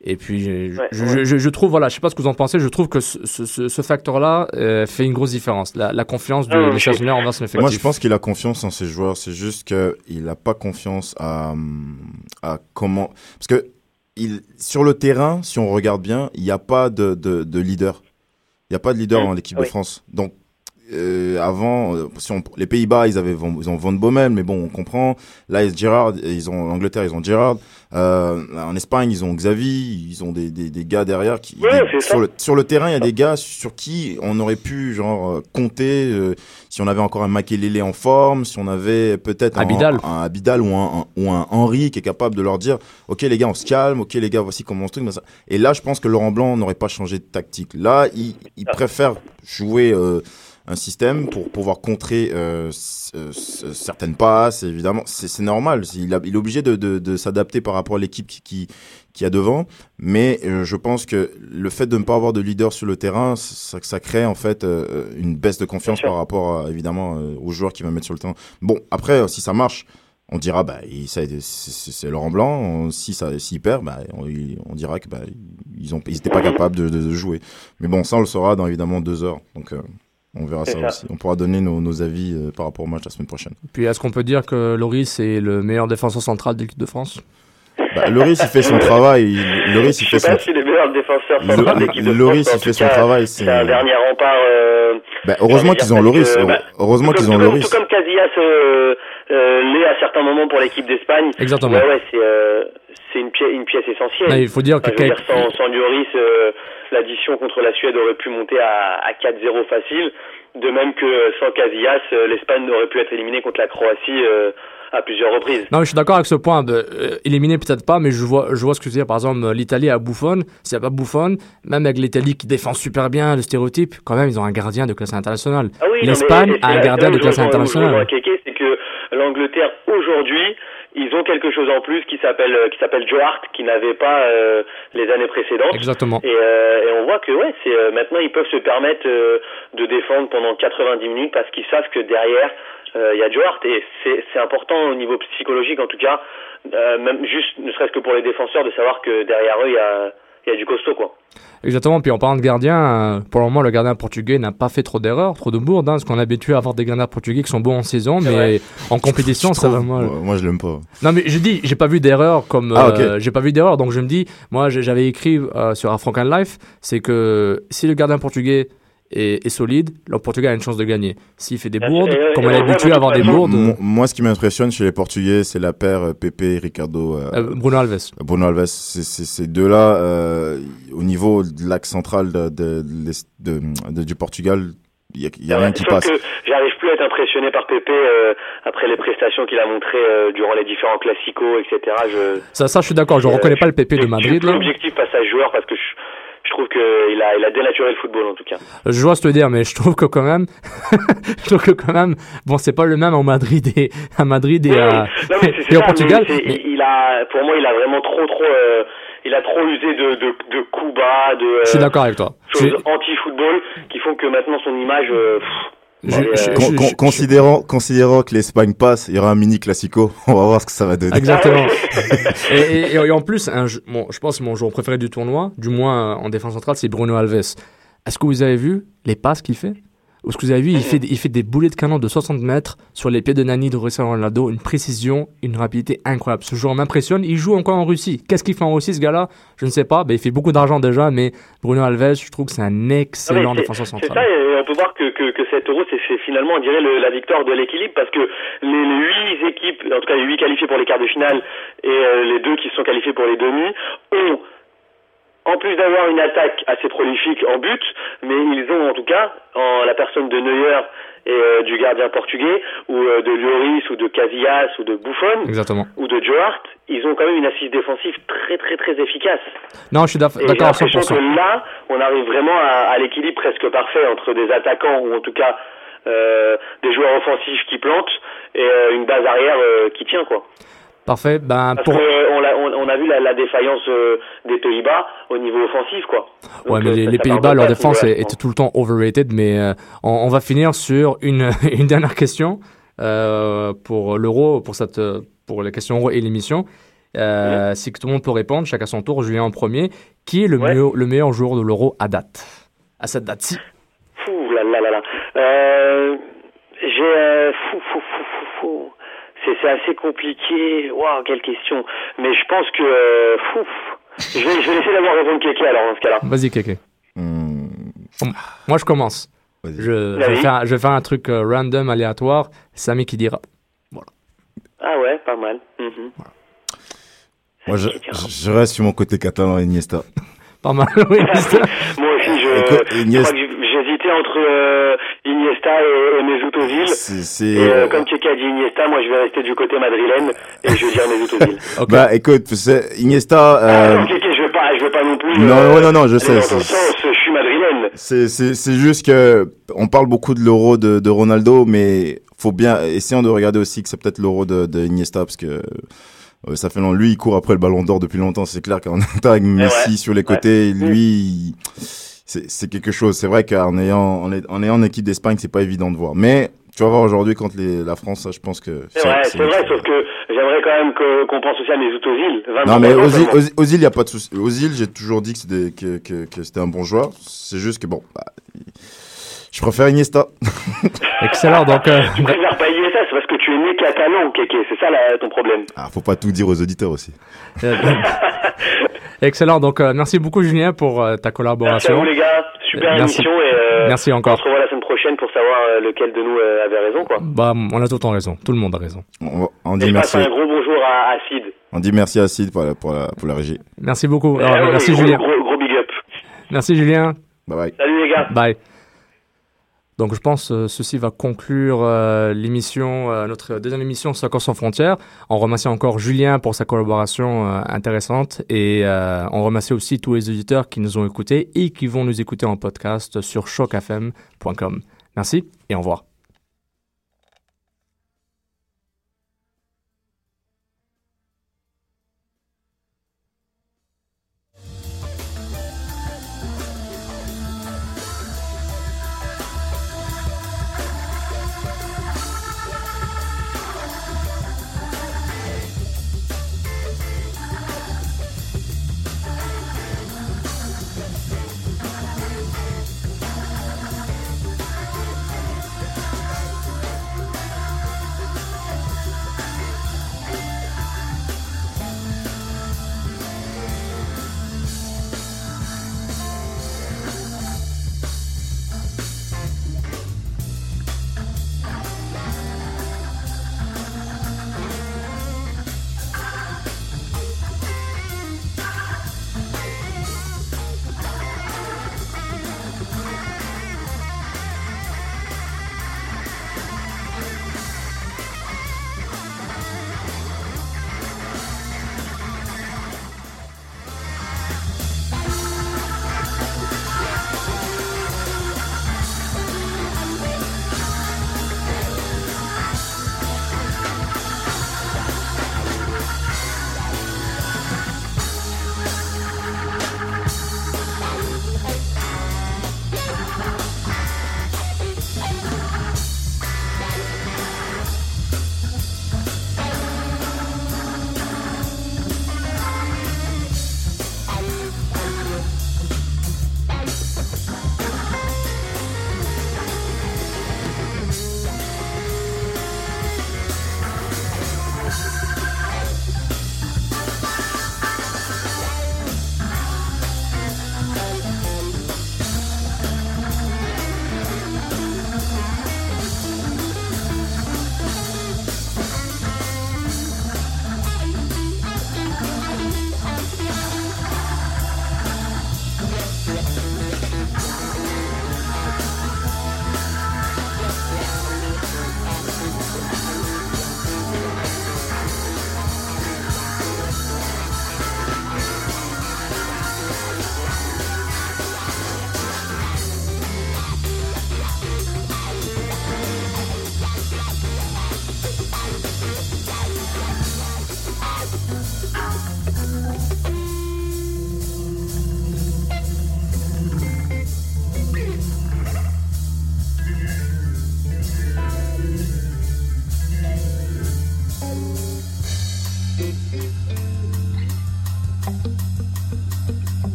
Speaker 8: Et puis, je,
Speaker 9: Ouais,
Speaker 8: je,
Speaker 9: ouais.
Speaker 8: je- je trouve, voilà, je sais pas ce que vous en pensez, je trouve que ce, ce- ce- ce facteur-là euh, fait une grosse différence. La, la confiance du,
Speaker 9: Ah,
Speaker 8: sélectionneurs envers son effectif.
Speaker 7: Moi, je pense qu'il a confiance en ses joueurs. C'est juste qu'il n'a pas confiance à, à comment. Parce que il, sur le terrain, si on regarde bien, il n'y a pas de, de, de leader. Il n'y a pas de leader dans l'équipe
Speaker 9: oui.
Speaker 7: de France. Donc, euh, avant, euh, si on, les Pays-Bas, ils avaient Van- ils ont Van Bommel, mais bon, on comprend. Là, ils Gerrard, ils ont l'Angleterre, ils ont Gerrard. Euh, en Espagne, ils ont Xavi, ils ont des, des, des gars derrière qui
Speaker 9: Ouais,
Speaker 7: des-
Speaker 9: c'est
Speaker 7: sur le sur le terrain, il y a des gars sur qui on aurait pu genre euh, compter euh, si on avait encore un Makelele en forme, si on avait peut-être un
Speaker 8: Abidal.
Speaker 7: un Abidal ou un, un- ou un Henry qui est capable de leur dire OK les gars, on se calme, OK les gars, voici comment on se truc Et là, je pense que Laurent Blanc n'aurait pas changé de tactique. Là, il, il préfère jouer euh, un système pour pouvoir contrer euh, euh, c- certaines passes, évidemment. C'est normal. Il, a- il est obligé de, de, de s'adapter par rapport à l'équipe qui, qui, qui a devant. Mais euh, je pense que le fait de ne pas avoir de leader sur le terrain, ça, ça crée en fait euh, une baisse de confiance par rapport à, évidemment euh, aux joueurs qui va mettre sur le terrain. Bon, après, euh, si ça marche, on dira bah c'est- Laurent Blanc. On- si ça s'il perd, bah on, on dira que bah ils ont ils étaient pas capables de, de, de jouer. Mais bon, ça on le saura dans évidemment deux heures. Donc euh, on verra ça,
Speaker 9: ça.
Speaker 7: aussi. On pourra donner nos, nos avis euh, par rapport au match la semaine prochaine.
Speaker 8: Puis est-ce qu'on peut dire que Loris est le meilleur défenseur central de l'équipe de France?
Speaker 7: Bah, Loris il fait son travail. il- Loris il
Speaker 9: Je
Speaker 7: fait
Speaker 9: sais
Speaker 7: son
Speaker 9: pas si
Speaker 7: Le-
Speaker 9: de l'équipe de
Speaker 7: Loris,
Speaker 9: France,
Speaker 7: il fait son travail, c'est-
Speaker 9: C'est un dernier rempart. euh,
Speaker 7: Bah, heureusement qu'ils ont Loris.
Speaker 9: que, bah,
Speaker 7: heureusement qu'ils
Speaker 9: comme-
Speaker 7: ont Loris.
Speaker 9: Tout comme Casillas euh, euh, l'est à certains moments pour l'équipe d'Espagne.
Speaker 8: Exactement.
Speaker 9: Ouais, ouais, c'est euh, c'est une pièce, une pièce essentielle.
Speaker 8: Non, Il faut dire que
Speaker 9: Enfin, dire, sans, sans Lloris, euh, l'addition contre la Suède aurait pu monter à, à 4-0 facile. De même que sans Casillas, euh, l'Espagne aurait pu être éliminée contre la Croatie euh, à plusieurs reprises.
Speaker 8: Non, mais je suis d'accord avec ce point. De, euh, éliminer peut-être pas, mais je vois, je vois ce que tu veux dire. Par exemple, l'Italie a Buffon. S'il n'y a pas Buffon, même avec l'Italie qui défend super bien le stéréotype, quand même, ils ont un gardien de classe internationale.
Speaker 9: Ah oui,
Speaker 8: L'Espagne a un gardien de classe internationale.
Speaker 9: Kéké, c'est que l'Angleterre aujourd'hui, ils ont quelque chose en plus qui s'appelle euh, qui s'appelle Joe Hart, qui n'avait pas euh, les années précédentes.
Speaker 8: Exactement.
Speaker 9: Et, euh, et on voit que ouais, c'est euh, maintenant ils peuvent se permettre euh, de défendre pendant 90 minutes parce qu'ils savent que derrière euh, il y a Joe Hart et c'est important au niveau psychologique en tout cas, euh, même juste ne serait-ce que pour les défenseurs de savoir que derrière eux il y a il y a du costaud quoi.
Speaker 8: Exactement. Puis en parlant de gardien, euh, pour le moment, le gardien portugais n'a pas fait trop d'erreurs, trop de bourdes, hein, parce qu'on est habitué à avoir des gardiens portugais qui sont bons en saison, mais
Speaker 9: vrai.
Speaker 8: en compétition, ça va mal.
Speaker 7: moi, je l'aime pas.
Speaker 8: Non mais je dis, j'ai pas vu d'erreur comme
Speaker 7: Ah,
Speaker 8: euh, j'ai pas vu d'erreur, donc je me dis, moi j'avais écrit euh, sur African Life, c'est que si le gardien portugais est, est solide, le Portugal a une chance de gagner. S'il fait des bourdes,
Speaker 9: et-
Speaker 8: comme on est habitué à avoir des bourdes,
Speaker 7: Mo- Moi, ce qui m'impressionne chez les Portugais, c'est la paire euh, Pepe et Ricardo. euh,
Speaker 8: euh, Bruno Alves.
Speaker 7: Bruno Alves, c'est- c'est- ces deux-là, euh, au niveau de l'axe central de, de- de- de- du Portugal, il y a, a rien qui passe.
Speaker 9: que j'arrive plus à être impressionné par Pepe euh, après les prestations qu'il a montrées euh, durant les différents classicos, etc. Je,
Speaker 8: Ça, ça je suis d'accord, je
Speaker 9: Euh,
Speaker 8: reconnais pas le PP de
Speaker 9: je suis
Speaker 8: Madrid là.
Speaker 9: objectif face à ce joueur parce que je, je trouve qu'il a, il a dénaturé le football en tout cas.
Speaker 8: Je vois ce que tu veux dire, mais je trouve que quand même, je trouve que quand même, bon, c'est pas le même en Madrid et à Madrid et, à-
Speaker 9: non, mais
Speaker 8: et au Portugal.
Speaker 9: mais c'est-
Speaker 8: mais-
Speaker 9: il a, pour moi, il a vraiment trop, trop, euh, il a trop usé de, de, de coups bas, de euh,
Speaker 8: Je suis d'accord avec toi.
Speaker 9: Choses anti-football qui font que maintenant son image. euh, pff,
Speaker 8: Je- je-
Speaker 7: considérant, considérant que l'Espagne passe, il y aura un mini classico. On va voir ce que ça va donner.
Speaker 8: Exactement. et, et- et en plus, un jeu- bon, je pense que mon joueur préféré du tournoi, du moins en défense centrale, c'est Bruno Alves. Est-ce que vous avez vu les passes qu'il fait? Ou est-ce que vous avez vu, il fait, des- il fait des boulets de canon de 60 mètres sur les pieds de Nani, de Cristiano Ronaldo, une précision, une rapidité incroyable. Ce joueur m'impressionne. Il joue encore en Russie. Qu'est-ce qu'il fait en Russie, ce gars-là? Je ne sais pas. Ben, il fait beaucoup d'argent déjà, mais Bruno Alves, je trouve que c'est un excellent défenseur
Speaker 9: ça,
Speaker 8: central.
Speaker 9: et on peut voir que, que, que cet euro, c'est finalement, on dirait, le- la victoire de l'équilibre, parce que les, les huit équipes, en tout cas les huit qualifiés pour les quarts de finale, et euh, les deux qui se sont qualifiés pour les demi, ont, en plus d'avoir une attaque assez prolifique en but, mais ils ont en tout cas, en la personne de Neuer et euh, du gardien portugais, ou euh, de Lloris, ou de Casillas, ou de Buffon,
Speaker 8: Exactement.
Speaker 9: ou de Joe Hart, ils ont quand même une assise défensive très très très efficace.
Speaker 8: Non, je suis d'accord à
Speaker 9: l'impression
Speaker 8: 100%.
Speaker 9: que là, on arrive vraiment à, à l'équilibre presque parfait entre des attaquants ou en tout cas euh, des joueurs offensifs qui plantent et une base arrière qui tient quoi.
Speaker 8: Parfait. Ben,
Speaker 9: Parce
Speaker 8: pour...
Speaker 9: que euh, on, l'a- a vu la, la défaillance euh, des Pays-Bas au niveau offensif quoi. Donc,
Speaker 8: Ouais, mais
Speaker 9: euh,
Speaker 8: les,
Speaker 9: ça
Speaker 8: Pays-Bas, leur défense était tout le temps overrated, mais euh, on, on va finir sur une, une dernière question euh, pour l'euro, pour cette, euh, pour les questions euro et l'émission. Euh, Si que tout le monde peut répondre, chacun à son tour. Julien en premier. Qui est le,
Speaker 9: Ouais.
Speaker 8: meilleur, le meilleur joueur de l'euro à date? À cette date-ci
Speaker 9: Fou là là là là. Euh, j'ai euh, fou fou fou fou fou. C'est c'est assez compliqué. Waouh, quelle question. Mais je pense que euh, fou. Je vais, je vais essayer d'avoir raison de Kéké alors dans ce cas-là.
Speaker 8: Vas-y, Kéké.
Speaker 7: Hmm,
Speaker 8: Moi, je commence. Je, je, vais faire, je vais faire un truc euh, random, aléatoire. Samy qui dira.
Speaker 9: Ah ouais, pas mal. Mhm.
Speaker 7: Moi, je, reste sur mon côté catalan Iniesta.
Speaker 8: Pas mal, oui.
Speaker 9: Moi aussi, je,
Speaker 7: Écoute,
Speaker 9: je
Speaker 7: Iniesta-
Speaker 9: crois que j'hésitais entre euh, Iniesta et, et Mesut Ozil.
Speaker 7: C'est, c'est,
Speaker 9: Et euh, comme Kéké a dit Iniesta, moi je vais rester du côté madrilène et je vais dire Mesut Ozil.
Speaker 7: Bah, écoute, c'est Iniesta.
Speaker 9: Ah
Speaker 7: Euh,
Speaker 9: non, Kéké, je veux pas, je veux pas non plus.
Speaker 7: non,
Speaker 9: euh,
Speaker 7: non, non, non, je sais.
Speaker 9: dans ton
Speaker 7: c'est-
Speaker 9: sens, je suis madrilène.
Speaker 7: C'est, c'est, c'est juste que on parle beaucoup de l'euro de, de Ronaldo, mais faut bien essayons de regarder aussi que c'est peut-être l'euro de, de Iniesta parce que euh, ça fait long. Lui, il court après le Ballon d'Or depuis longtemps. C'est clair qu'en avec Messi
Speaker 9: ouais.
Speaker 7: sur les côtés, lui, il- c'est, c'est quelque chose. C'est vrai qu'en ayant en, est- en ayant une équipe d'Espagne, c'est pas évident de voir. Mais tu vas voir aujourd'hui contre les, la France, ça, je pense que
Speaker 9: C'est vrai, c'est vrai, sauf que j'aimerais quand même qu'on pense aussi à Mesut Ozil. 23
Speaker 7: Non mais Ozil. Ozil, Ozil, y a pas de souci. Ozil, j'ai toujours dit que c'était que, que, que c'était un bon joueur. C'est juste que bon, bah, je préfère Iniesta.
Speaker 8: Excellent. Donc, euh,
Speaker 9: Tu préfères pas Iniesta, c'est parce que tu es né catalan, Kéké. C'est ça là, ton problème.
Speaker 7: Ah, faut pas tout dire aux auditeurs aussi.
Speaker 8: excellent. Donc, euh, merci beaucoup, Julien, pour euh, ta
Speaker 9: Merci à
Speaker 8: collaboration.
Speaker 9: vous les gars, super
Speaker 8: Merci.
Speaker 9: émission et euh,
Speaker 8: Merci
Speaker 9: on
Speaker 8: encore.
Speaker 9: se revoit la semaine prochaine pour savoir euh, lequel de nous euh, avait raison quoi.
Speaker 8: Bah, on a tout le temps raison. Tout le monde a raison.
Speaker 7: On, on
Speaker 9: Et
Speaker 7: dit
Speaker 9: je passe
Speaker 7: merci.
Speaker 9: un gros bonjour à, à Sid.
Speaker 7: On dit merci à Sid pour la, pour la, pour la régie.
Speaker 8: Merci beaucoup. Alors,
Speaker 9: oui,
Speaker 8: merci,
Speaker 9: gros,
Speaker 8: Julien.
Speaker 9: Gros, gros big up.
Speaker 8: Merci, Julien.
Speaker 7: Bye bye.
Speaker 9: Salut les gars.
Speaker 8: Bye. Donc je pense euh, ceci va conclure euh, l'émission, euh, notre deuxième émission Soccer sans frontières. On remercie encore Julien pour sa collaboration intéressante et on remercie aussi tous les auditeurs qui nous ont écoutés et qui vont nous écouter en podcast sur chocfm.com. Merci et au revoir.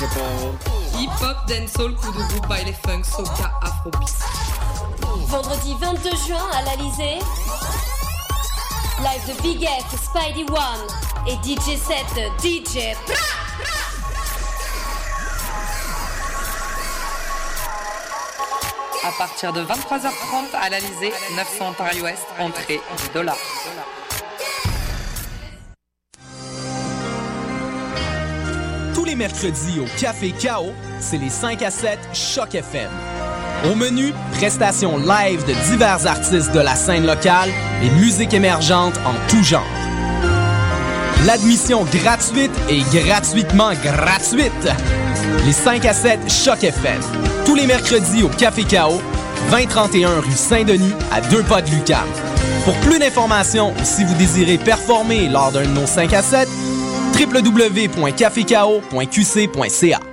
Speaker 2: Hip-hop, dancehall, coup de groupe, baile funk, soca, afrobeat.
Speaker 1: Vendredi 22 juin à l'Alizé. Live de Big F, Spidey One et DJ 7 DJ Pra
Speaker 2: À partir de 23h30 à l'Alizé, 900 Ontario Ouest, entrée 10 dollars.
Speaker 3: Mercredis au Café Chaos, c'est les 5 à 7 Choc FM. Au menu, prestations live de divers artistes de la scène locale et musique émergente en tout genre. L'admission gratuite et gratuitement gratuite. Les 5 à 7 Choc FM. Tous les mercredis au Café Chaos, 2031 rue Saint-Denis, à deux pas de Lucam. Pour plus d'informations ou si vous désirez performer lors d'un de nos 5 à 7, www.caféko.qc.ca.
Speaker 10: Hey!